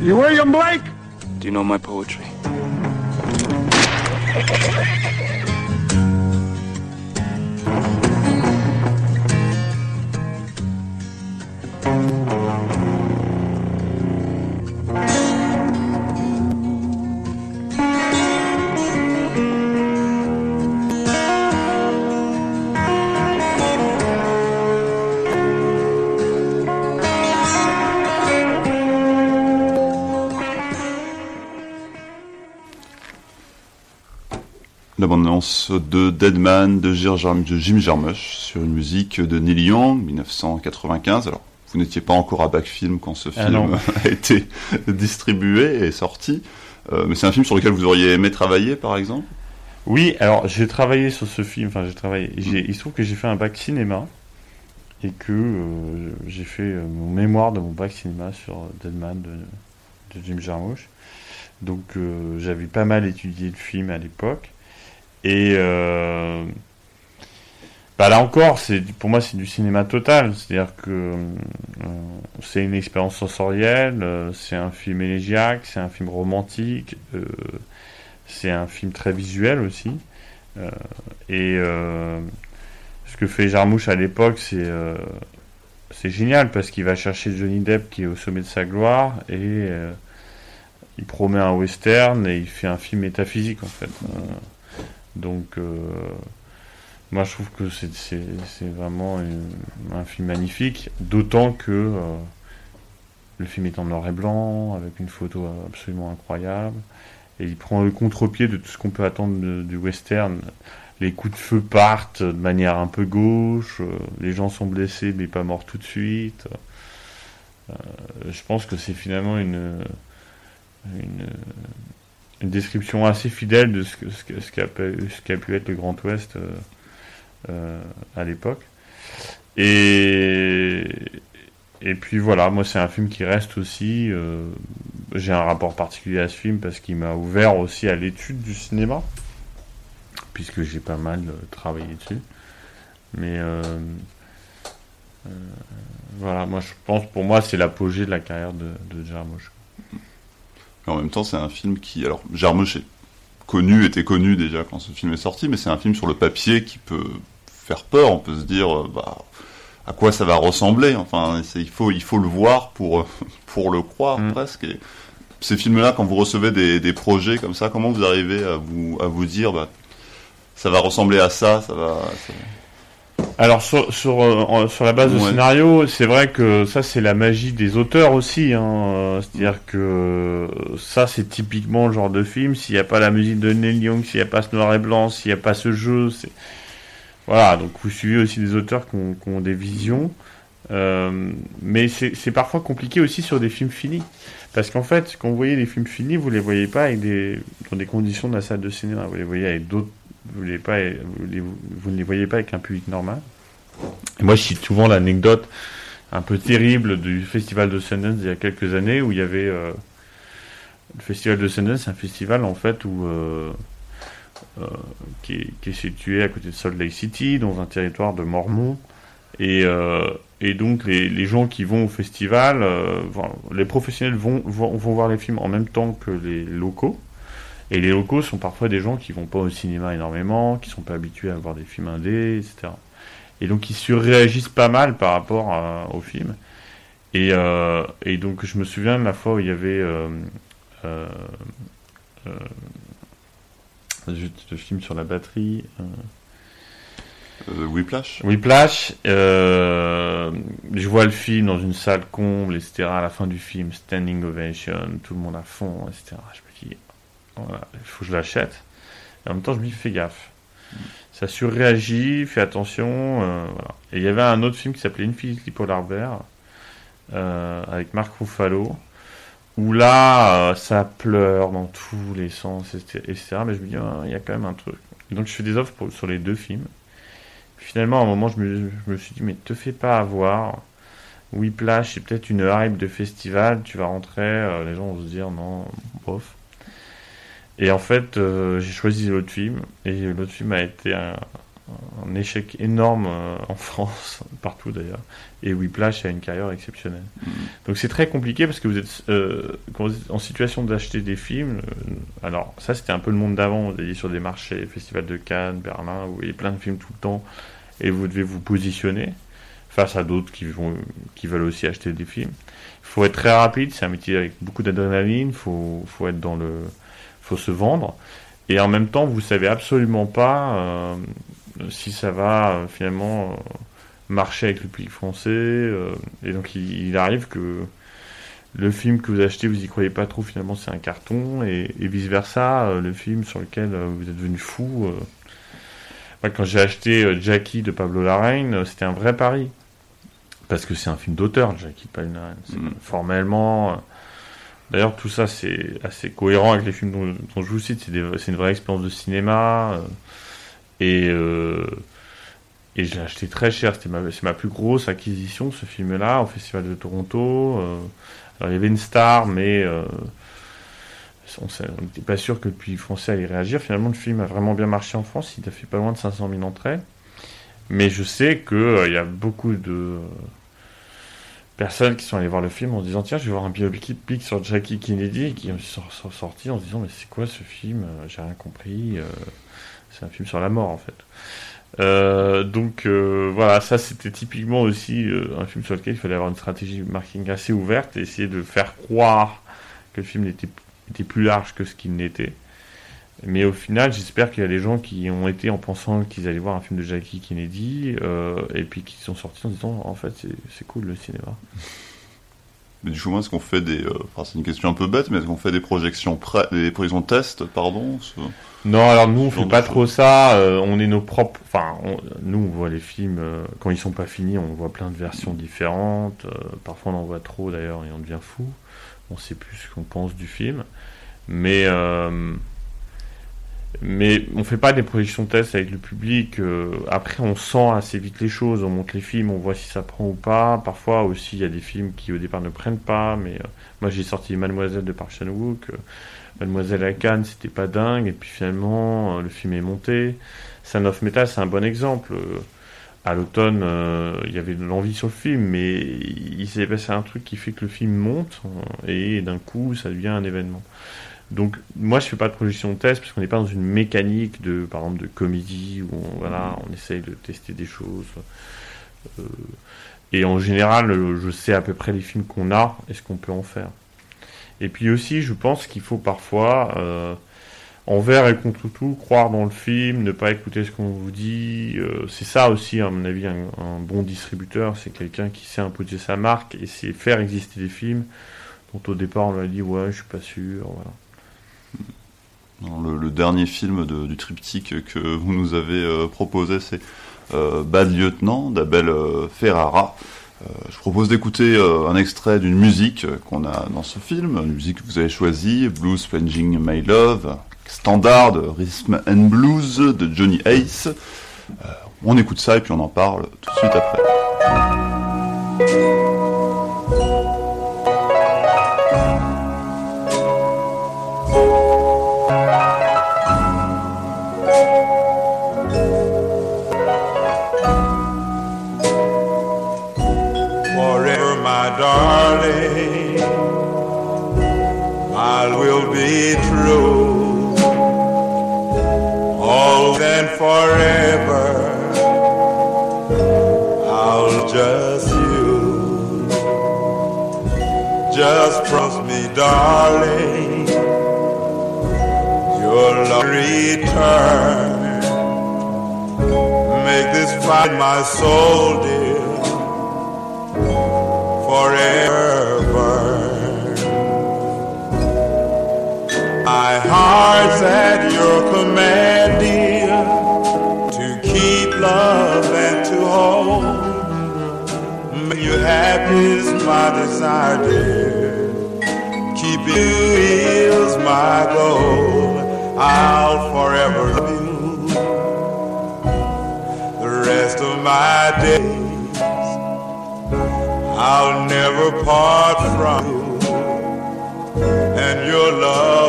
You William Blake? Do you know my poetry? Bande-annonce de Deadman de, Jim Jarmusch sur une musique de Neil Young, 1995. Alors, vous n'étiez pas encore à Backfilm quand ce Ah film non. a été distribué et sorti. Euh, mais c'est un film sur lequel vous auriez aimé travailler, par exemple? Oui, alors j'ai travaillé sur ce film, enfin j'ai travaillé, j'ai- il se trouve que j'ai fait un bac cinéma et que euh, j'ai fait euh, mon mémoire de mon bac cinéma sur Deadman de, de Jim Jarmusch. Donc j'avais pas mal étudié le film à l'époque et euh, bah là encore, c'est pour moi c'est du cinéma total, c'est-à-dire que euh, c'est une expérience sensorielle, euh, c'est un film élégiaque, c'est un film romantique. c'est un film très visuel aussi. Et ce que fait Jarmouche à l'époque, c'est c'est génial parce qu'il va chercher Johnny Depp qui est au sommet de sa gloire et il promet un western et il fait un film métaphysique en fait. Donc euh, moi je trouve que c'est vraiment un film magnifique, d'autant que euh, le film est en noir et blanc avec une photo absolument incroyable. et il prend le contre-pied de tout ce qu'on peut attendre du western. Les coups de feu partent de manière un peu gauche, euh, les gens sont blessés mais pas morts tout de suite. Je pense que c'est finalement une, une description assez fidèle de ce, que, ce, qu'a pu, être le Grand Ouest euh, euh, à l'époque. Et, puis voilà, moi c'est un film qui reste aussi. euh, J'ai un rapport particulier à ce film parce qu'il m'a ouvert aussi à l'étude du cinéma, puisque j'ai pas mal travaillé dessus. Mais voilà, moi je pense pour moi c'est l'apogée de la carrière de, de. Mais en même temps, c'est un film qui. Alors, Jarmusch est connu, était connu déjà quand ce film est sorti, mais c'est un film sur le papier qui peut faire peur. On peut se dire, euh, bah, à quoi ça va ressembler? Enfin, il faut, il faut le voir pour, pour le croire presque. Et ces films-là, quand vous recevez des, des projets comme ça, comment vous arrivez à vous, à vous dire, bah, ça va ressembler à ça, ça va. ça- Alors sur, sur, euh, sur la base de scénario, c'est vrai que ça c'est la magie des auteurs aussi. Hein. C'est-à-dire que euh, ça c'est typiquement le genre de film. S'il n'y a pas la musique de Neil Young, s'il n'y a pas ce noir et blanc, s'il n'y a pas ce jeu, c'est voilà. Donc vous suivez aussi des auteurs qui ont, qui ont des visions. Euh, mais c'est c'est parfois compliqué aussi sur des films finis. Parce qu'en fait, quand vous voyez des films finis, vous les voyez pas avec des, dans des conditions de la salle de cinéma. Vous les voyez avec d'autres. Vous, les vous, ne les voyez pas avec un public normal. Moi, je cite souvent l'anecdote un peu terrible du festival de Sundance il y a quelques années où il y avait. euh, le festival de Sundance, un festival en fait euh, euh, qui, est, situé à côté de Salt Lake City, dans un territoire de Mormons. Et, donc les, gens qui vont au festival, les professionnels vont voir les films en même temps que les locaux. Et les locaux sont parfois des gens qui vont pas au cinéma énormément, qui sont pas habitués à voir des films indés, etc. Et donc ils surréagissent pas mal par rapport à- au film. Et, euh, et donc je me souviens de la fois où il y avait euh, euh, euh, le film sur la batterie. euh, Euh, Whiplash Whiplash, euh, je vois le film dans une salle comble, etc. À la fin du film, standing ovation, tout le monde à fond, etc. Je me dis, il faut que je l'achète. Et en même temps, je me fais gaffe. Ça surréagit, fais attention. euh. Et il y avait un autre film qui s'appelait Infinity Polar Bear, euh, avec Mark Ruffalo, où là, euh, ça pleure dans tous les sens, etc. Mais je me dis, ah, il y a quand même un truc. Donc, je fais des offres sur les deux films. Finalement, à un moment, je me, je me suis dit, mais te fais pas avoir. Whiplash, c'est peut-être une hype de festival. Tu vas rentrer, les gens vont se dire, non, bof. Et en fait, euh, j'ai choisi l'autre film. Et l'autre film a été un, un échec énorme euh, en France, partout d'ailleurs. Et Whiplash a une carrière exceptionnelle. Donc c'est très compliqué parce que vous êtes, euh, quand vous êtes en situation d'acheter des films. euh, alors ça c'était un peu le monde d'avant. Vous alliez sur des marchés, Festival de Cannes, Berlin, vous voyez plein de films tout le temps et vous devez vous positionner face à d'autres qui vont, qui veulent aussi acheter des films. Il faut être très rapide. C'est un métier avec beaucoup d'adrénaline. Faut, faut être dans le, faut se vendre. Et en même temps, vous savez absolument pas euh, si ça va euh, finalement euh, marcher avec le public français. et donc, il, il arrive que le film que vous achetez, vous y croyez pas trop, finalement, c'est un carton. Et, et vice versa, le film sur lequel vous êtes devenu fou. quand j'ai acheté Jackie de Pablo Larraín, euh, c'était un vrai pari. Parce que c'est un film d'auteur, Jackie de Pablo Larraín. C'est- Formellement. D'ailleurs, tout ça, c'est assez cohérent avec les films dont, je vous cite. C'est une vraie expérience de cinéma. euh, et euh, et j'ai acheté très cher. C'est ma plus grosse acquisition, ce film-là, au Festival de Toronto. euh. alors, il y avait une star, mais on n'était pas sûr que le public français allait réagir. Finalement, le film a vraiment bien marché en France. Il a fait pas loin de 500 000 entrées. Mais je sais qu'il il y a beaucoup de personnes qui sont allées voir le film en disant tiens je vais voir un biopic sur Jackie Kennedy et qui sont sortis en se disant mais c'est quoi ce film Euh, j'ai rien compris Euh, c'est un film sur la mort en fait. Euh, donc voilà ça c'était typiquement aussi un film sur lequel il fallait avoir une stratégie marketing assez ouverte et essayer de faire croire que le film était plus large que ce qu'il n'était mais au final, j'espère qu'il y a des gens qui ont été en pensant qu'ils allaient voir un film de Jackie Kennedy, euh, et puis qui sont sortis en disant en fait c'est cool le cinéma. Mais du coup, est-ce qu'on fait des. euh, enfin, c'est une question un peu bête, mais est-ce qu'on fait des projections, pré- des projections test, pardon ce- Non, alors nous on fait pas trop ça. euh, on est nos propres. Enfin, on- nous on voit les films euh, quand ils sont pas finis, on voit plein de versions différentes. parfois on en voit trop d'ailleurs et on devient fou. On sait plus ce qu'on pense du film, mais mais on fait pas des projections tests avec le public. euh, après, on sent assez vite les choses. On monte les films, on voit si ça prend ou pas. Parfois aussi, il y a des films qui au départ ne prennent pas. Mais euh, moi, j'ai sorti Mademoiselle de Park Chan-wook. euh, Mademoiselle à Cannes, c'était pas dingue. Et puis finalement, le film est monté. Son of Metal, c'est un bon exemple. À l'automne, il y avait de l'envie sur le film, mais il s'est passé un truc qui fait que le film monte et d'un coup, ça devient un événement. Donc, moi, je fais pas de projection de test parce qu'on n'est pas dans une mécanique de, par exemple, de comédie où on, voilà, on essaye de tester des choses. Euh, et en général, euh, je sais à peu près les films qu'on a et ce qu'on peut en faire. Et puis aussi, je pense qu'il faut parfois, euh, envers et contre tout, croire dans le film, ne pas écouter ce qu'on vous dit. Euh, c'est ça aussi, à mon avis, un, un bon distributeur. C'est quelqu'un qui sait imposer sa marque et c'est faire exister des films dont au départ on lui a dit ouais, je suis pas sûr. Voilà. Le, le dernier film du triptyque que vous nous avez euh, proposé, c'est euh, Bad Lieutenant d'Abel euh, Ferrara. Euh, je propose d'écouter un extrait d'une musique qu'on a dans ce film, une musique que vous avez choisie, Blues Plunging My Love, standard Rhythm and Blues de Johnny Ace. On écoute ça et puis on en parle tout de suite après. Forever. I'll just you, just promise me, darling, your love return. Make this fight my soul, dear forever. My heart's at your command, you happy is my desire, dear. Keep you is my goal. I'll forever love you the rest of my days. I'll never part from you and your loving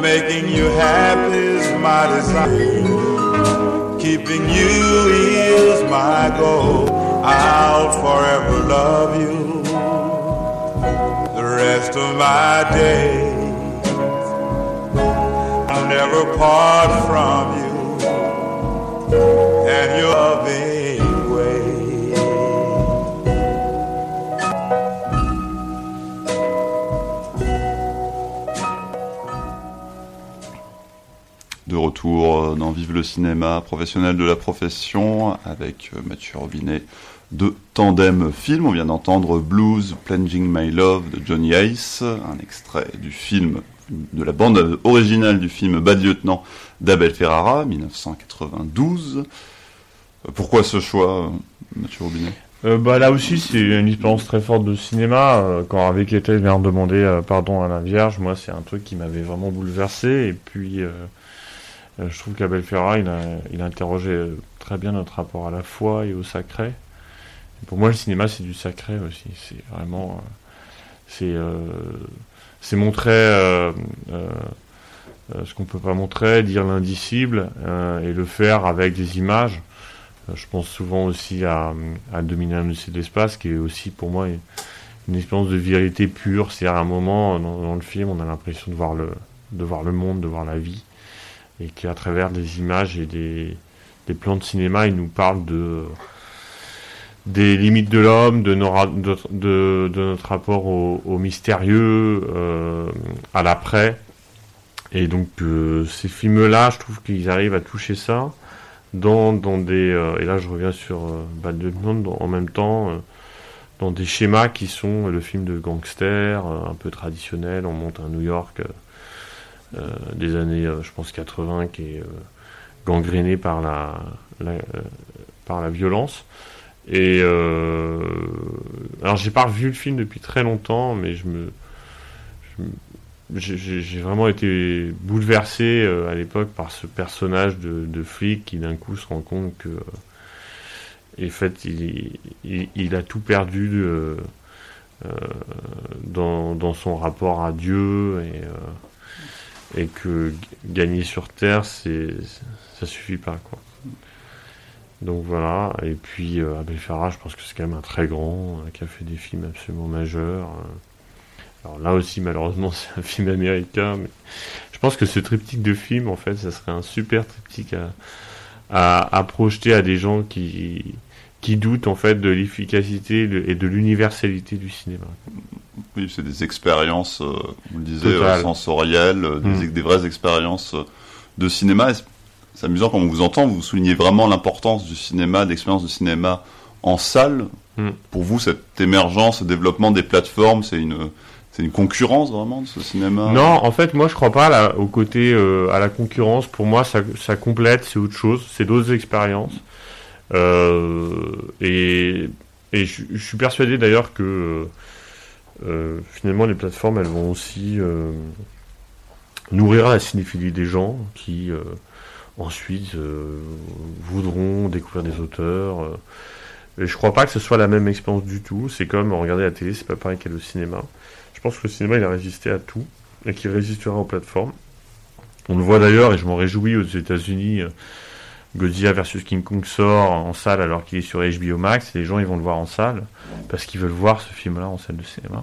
Making you happy is my desire. Keeping you is my goal. I'll forever love you the rest of my days. I'll never part from you and your loving De retour euh, dans Vive le cinéma, professionnel de la profession, avec euh, Mathieu Robinet de Tandem Film. On vient d'entendre Blues Plunging My Love de Johnny Ace, un extrait du film, de la bande originale du film Bad Lieutenant d'Abel Ferrara, 1992. Euh, Pourquoi ce choix, Mathieu Robinet? Bah, là aussi, c'est une expérience très forte de cinéma. Quand Harvey Keitel vient demander pardon à la Vierge, moi, c'est un truc qui m'avait vraiment bouleversé. Et puis, je trouve qu'Abel Ferrara, il a, interrogé euh, très bien notre rapport à la foi et au sacré. Pour moi, le cinéma, c'est du sacré aussi. C'est vraiment, euh, c'est, euh, montrer euh, euh, euh, ce qu'on peut pas montrer, dire l'indicible euh, et le faire avec des images. Euh, Je pense souvent aussi à, à Dominer un de l'espace, qui est aussi pour moi une, expérience de vérité pure. C'est à un moment dans, dans, le film, on a l'impression de voir le, de voir le monde, de voir la vie, et qu'à travers des images et des, plans de cinéma, il nous parle de des limites de l'homme, de, de, notre rapport au, mystérieux, euh, à l'après. Et donc euh, ces films-là, je trouve qu'ils arrivent à toucher ça dans, dans des... Euh, et là je reviens sur Bad en même temps, dans des schémas qui sont le film de gangster, un peu traditionnel, on monte à New York des années, je pense, 80, qui est gangréné par la, la par la violence. Et euh, alors j'ai pas revu le film depuis très longtemps, mais je me, j'ai vraiment été bouleversé euh, à l'époque par ce personnage de, de, flic qui d'un coup se rend compte que, euh, en fait, il, il, il, a tout perdu de, euh, dans, dans, son rapport à Dieu et, et que gagner sur terre, c'est ça suffit pas quoi. Donc voilà, et puis euh, Abel Ferrara, je pense que c'est quand même un très grand, euh, qui a fait des films absolument majeurs. Euh. Alors là aussi, malheureusement, c'est un film américain, mais je pense que ce triptyque de films, en fait, ça serait un super triptyque à, à, à projeter à des gens qui, qui doutent, en fait, de l'efficacité et de l'universalité du cinéma. Oui, c'est des expériences, euh, on le disait, euh, sensorielles, des, Mm. des vraies expériences de cinéma. C'est amusant quand on vous entend, vous soulignez vraiment l'importance du cinéma, de l'expérience de cinéma en salle. Mm. Pour vous, cette émergence, ce développement des plateformes, c'est une, c'est une concurrence vraiment de ce cinéma? Non, en fait, moi, je crois pas au côté euh, à la concurrence. Pour moi, ça, ça complète, c'est autre chose, c'est d'autres expériences. Euh, et et je, suis persuadé d'ailleurs que euh, finalement les plateformes, elles vont aussi euh, nourrir la cinéphilie des gens qui ensuite voudront découvrir des auteurs. et je crois pas que ce soit la même expérience du tout. C'est comme regarder la télé, c'est pas pareil qu'à le cinéma. Je pense que le cinéma, il a résisté à tout et qu'il résistera aux plateformes. On le voit d'ailleurs, et je m'en réjouis aux États-Unis. Godzilla versus King Kong sort en salle alors qu'il est sur HBO Max. Et les gens, ils vont le voir en salle parce qu'ils veulent voir ce film-là en salle de cinéma.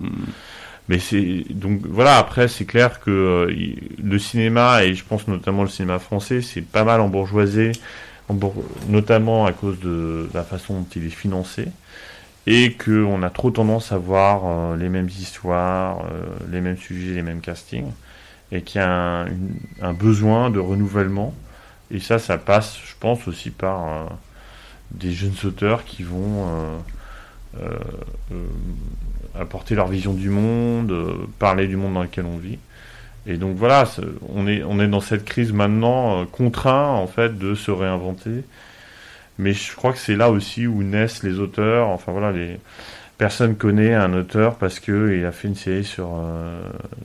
Mais c'est donc voilà. Après, c'est clair que euh, le cinéma et je pense notamment le cinéma français, c'est pas mal embourgeoisé, embour- notamment à cause de la façon dont il est financé et que on a trop tendance à voir euh, les mêmes histoires, euh, les mêmes sujets, les mêmes castings, et qu'il y a un, une- un besoin de renouvellement. Et ça, ça passe, je pense, aussi par euh, des jeunes auteurs qui vont euh, euh, apporter leur vision du monde, parler du monde dans lequel on vit. Et donc voilà, on est, dans cette crise maintenant, contraint en fait de se réinventer. Mais je crois que c'est là aussi où naissent les auteurs. Enfin voilà, les personne connaît un auteur parce que il a fait une série sur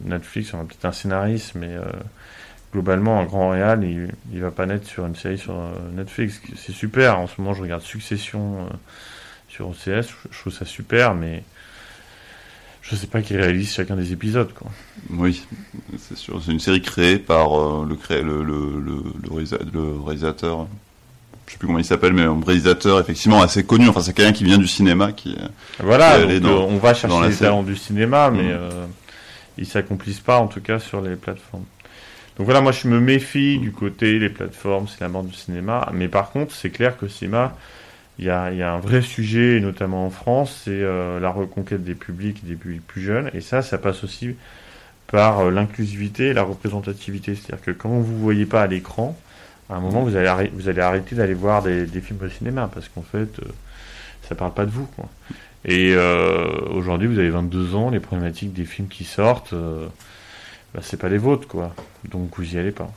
Netflix, on peut-être un scénariste, mais globalement un grand réal, il, il va pas naître sur une série sur euh, Netflix. C'est super. En ce moment, je regarde Succession euh, sur OCS, je trouve ça super, mais je sais pas qui réalise chacun des épisodes, quoi. Oui, c'est sûr. C'est une série créée par euh, le, cré... le, le, le, le, réalisa- le réalisateur. Je sais plus comment il s'appelle, mais un réalisateur effectivement assez connu. Enfin, c'est quelqu'un qui vient du cinéma, qui. Voilà, qui est allé donc, dans- on va chercher les série. talents du cinéma, mais Mhm. euh, ils s'accomplissent pas, en tout cas, sur les plateformes. Donc voilà, moi je me méfie du côté les plateformes, c'est la mort du cinéma. Mais par contre, c'est clair que cinéma, il y a, un vrai sujet, et notamment en France, c'est euh, la reconquête des publics, des publics plus jeunes. Et ça, ça passe aussi par euh, l'inclusivité et la représentativité. C'est-à-dire que quand vous ne voyez pas à l'écran, à un moment, vous allez, arrê- vous allez arrêter d'aller voir des, films au cinéma, parce qu'en fait, euh, ça parle pas de vous. Quoi. Et euh, aujourd'hui, vous avez 22 ans, les problématiques des films qui sortent, bah, c'est pas les vôtres, quoi. Donc vous y allez pas.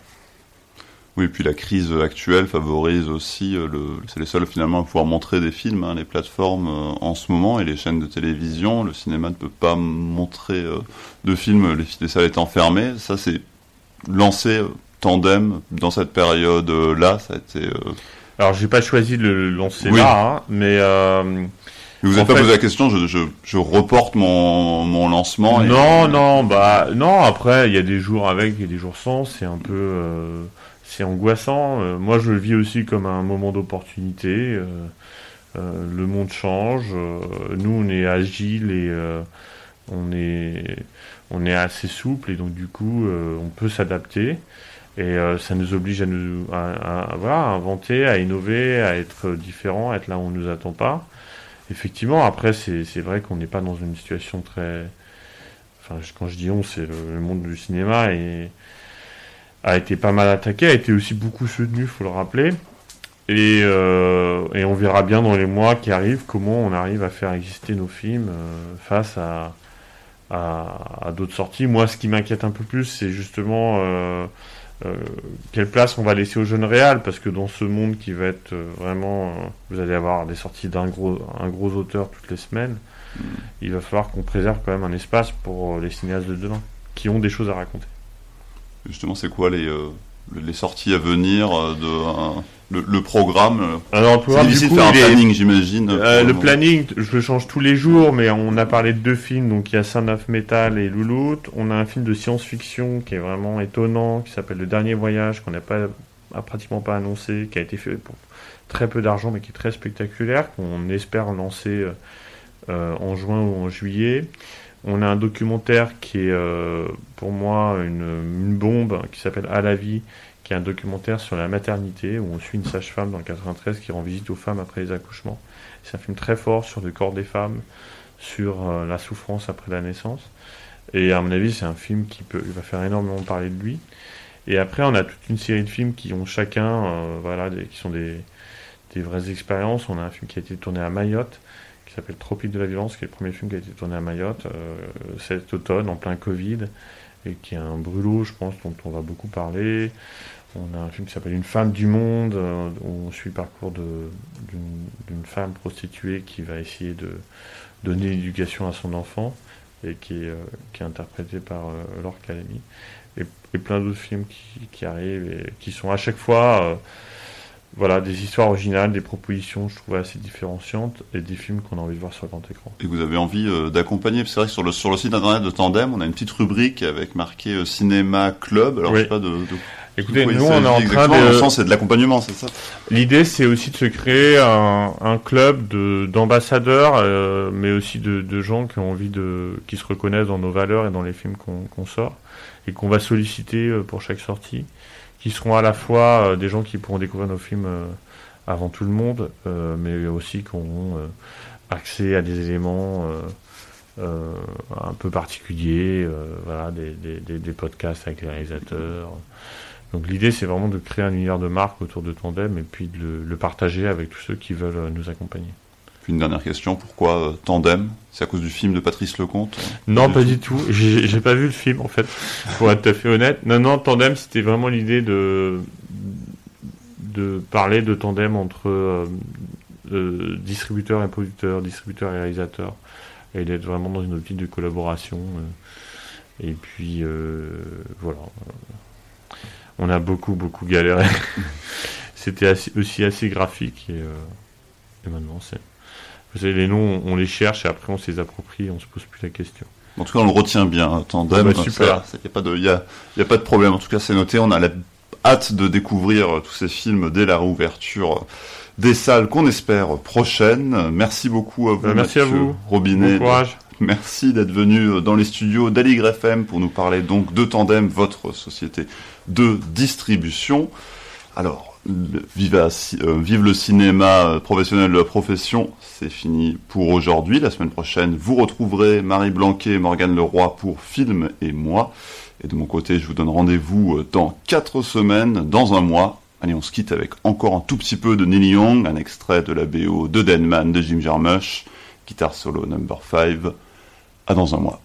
Oui, et puis la crise actuelle favorise aussi, euh, le, c'est les seuls finalement à pouvoir montrer des films, hein, les plateformes euh, en ce moment et les chaînes de télévision. Le cinéma ne peut pas montrer euh, de films, les, les salles étant fermées. Ça, c'est lancé tandem dans cette période-là. Ça a été. Alors j'ai pas choisi de le lancer Oui. là, hein, Mais vous n'avez pas fait- posé la question, je, je, je reporte mon, mon lancement. et- Non, non, bah non. Après, il y a des jours avec et des jours sans. C'est un peu, euh, c'est angoissant. Euh, moi, je le vis aussi comme un moment d'opportunité. Euh, le monde change. nous, on est agile et on est on est assez souple et donc du coup, on peut s'adapter. Et ça nous oblige à nous à, à- voilà, à inventer, à innover, à être différent, à être là où on ne nous attend pas. Effectivement, après, c'est vrai qu'on n'est pas dans une situation très. Enfin, quand je dis on, c'est le, monde du cinéma et a été pas mal attaqué, a été aussi beaucoup soutenu, faut le rappeler. Et, euh, on verra bien dans les mois qui arrivent comment on arrive à faire exister nos films euh, face à, d'autres sorties. Moi, ce qui m'inquiète un peu plus, c'est justement euh, quelle place on va laisser aux jeunes réals, parce que dans ce monde qui va être euh, vraiment, euh, vous allez avoir des sorties d'un gros, un gros auteur toutes les semaines, il va falloir qu'on préserve quand même un espace pour euh, les cinéastes de demain, qui ont des choses à raconter. Justement, c'est quoi les, euh, sorties à venir euh, de le, le programme euh, Alors, le programme, difficile du de coup, faire un est- planning, j'imagine. Euh, le planning, je le change tous les jours, mais on a parlé de deux films, donc il y a Son of Metal et Loulout. On a un film de science-fiction qui est vraiment étonnant, qui s'appelle Le Dernier Voyage, qu'on n'a pas, a pratiquement pas annoncé, qui a été fait pour très peu d'argent, mais qui est très spectaculaire, qu'on espère lancer euh, euh, en juin ou en juillet. On a un documentaire qui est euh, pour moi une, une bombe, qui s'appelle À la vie, qui est un documentaire sur la maternité, où on suit une sage-femme dans le 93 qui rend visite aux femmes après les accouchements. C'est un film très fort sur le corps des femmes, sur euh, la souffrance après la naissance. Et à mon avis, c'est un film qui peut, il va faire énormément parler de lui. Et après, on a toute une série de films qui ont chacun, euh, voilà, des- qui sont des, des vraies expériences. On a un film qui a été tourné à Mayotte, qui s'appelle Tropique de la violence, qui est le premier film qui a été tourné à Mayotte euh, cet automne, en plein Covid, et qui est un brûlot, je pense, dont on va beaucoup parler. On a un film qui s'appelle Une femme du monde, euh, où on suit le parcours d'une femme prostituée qui va essayer de donner l'éducation à son enfant, et qui est, euh, qui est interprété par euh, Laure Calamy. Et, et plein d'autres films qui, qui arrivent et qui sont à chaque fois euh, voilà, des histoires originales, des propositions, je trouve, assez différenciantes, et des films qu'on a envie de voir sur grand écran. Et vous avez envie euh, d'accompagner, parce que c'est vrai que sur le, sur le site internet de Tandem, on a une petite rubrique avec marqué euh, Cinéma Club. Alors Oui. je sais pas de. de- Écoutez, nous, on est en train de- le sens, c'est de l'accompagnement, c'est ça? L'idée, c'est aussi de se créer un, un club de- d'ambassadeurs, euh, mais aussi de, de gens qui ont envie de, qui se reconnaissent dans nos valeurs et dans les films qu'on sort, et qu'on va solliciter pour chaque sortie, qui seront à la fois euh, des gens qui pourront découvrir nos films euh, avant tout le monde, euh, mais aussi qui auront accès à des éléments un peu particuliers, voilà, des, podcasts avec les réalisateurs. Donc l'idée, c'est vraiment de créer un univers de marque autour de Tandem et puis de le, partager avec tous ceux qui veulent nous accompagner. Puis une dernière question, pourquoi euh, Tandem? C'est à cause du film de Patrice Lecomte? Non, pas du tout. J'ai pas vu le film en fait, pour être tout à fait honnête. Non, non, Tandem, c'était vraiment l'idée de de parler de tandem entre euh, euh, distributeurs et producteurs, distributeurs et réalisateurs, et d'être vraiment dans une optique de collaboration. euh. et puis voilà. On a beaucoup beaucoup galéré. C'était aussi assez graphique et, et maintenant c'est. Vous savez, les noms, on les cherche et après on se les approprie on se pose plus la question. En tout cas, on le retient bien, hein, Tandem. Ah bah, super. Il n'y a, pas de- y a, y a pas de problème. En tout cas, c'est noté. On a la hâte de découvrir euh, tous ces films dès la réouverture euh, des salles qu'on espère prochaines. Merci beaucoup à vous, Bah, merci à vous. Robinet. Bon courage. Merci d'être venu euh, dans les studios d'Aligre FM pour nous parler donc de Tandem, votre société de distribution. Alors, euh, vive le cinéma euh, professionnel de la profession, c'est fini pour aujourd'hui. La semaine prochaine, vous retrouverez Marie Blanquet et Morgane Leroy pour Film et moi. Et de mon côté, je vous donne rendez-vous euh, dans quatre semaines, dans un mois. Allez, on se quitte avec encore un tout petit peu de Neil Young, un extrait de la BO de Deadman de Jim Jarmusch, guitare solo number 5. À dans un mois.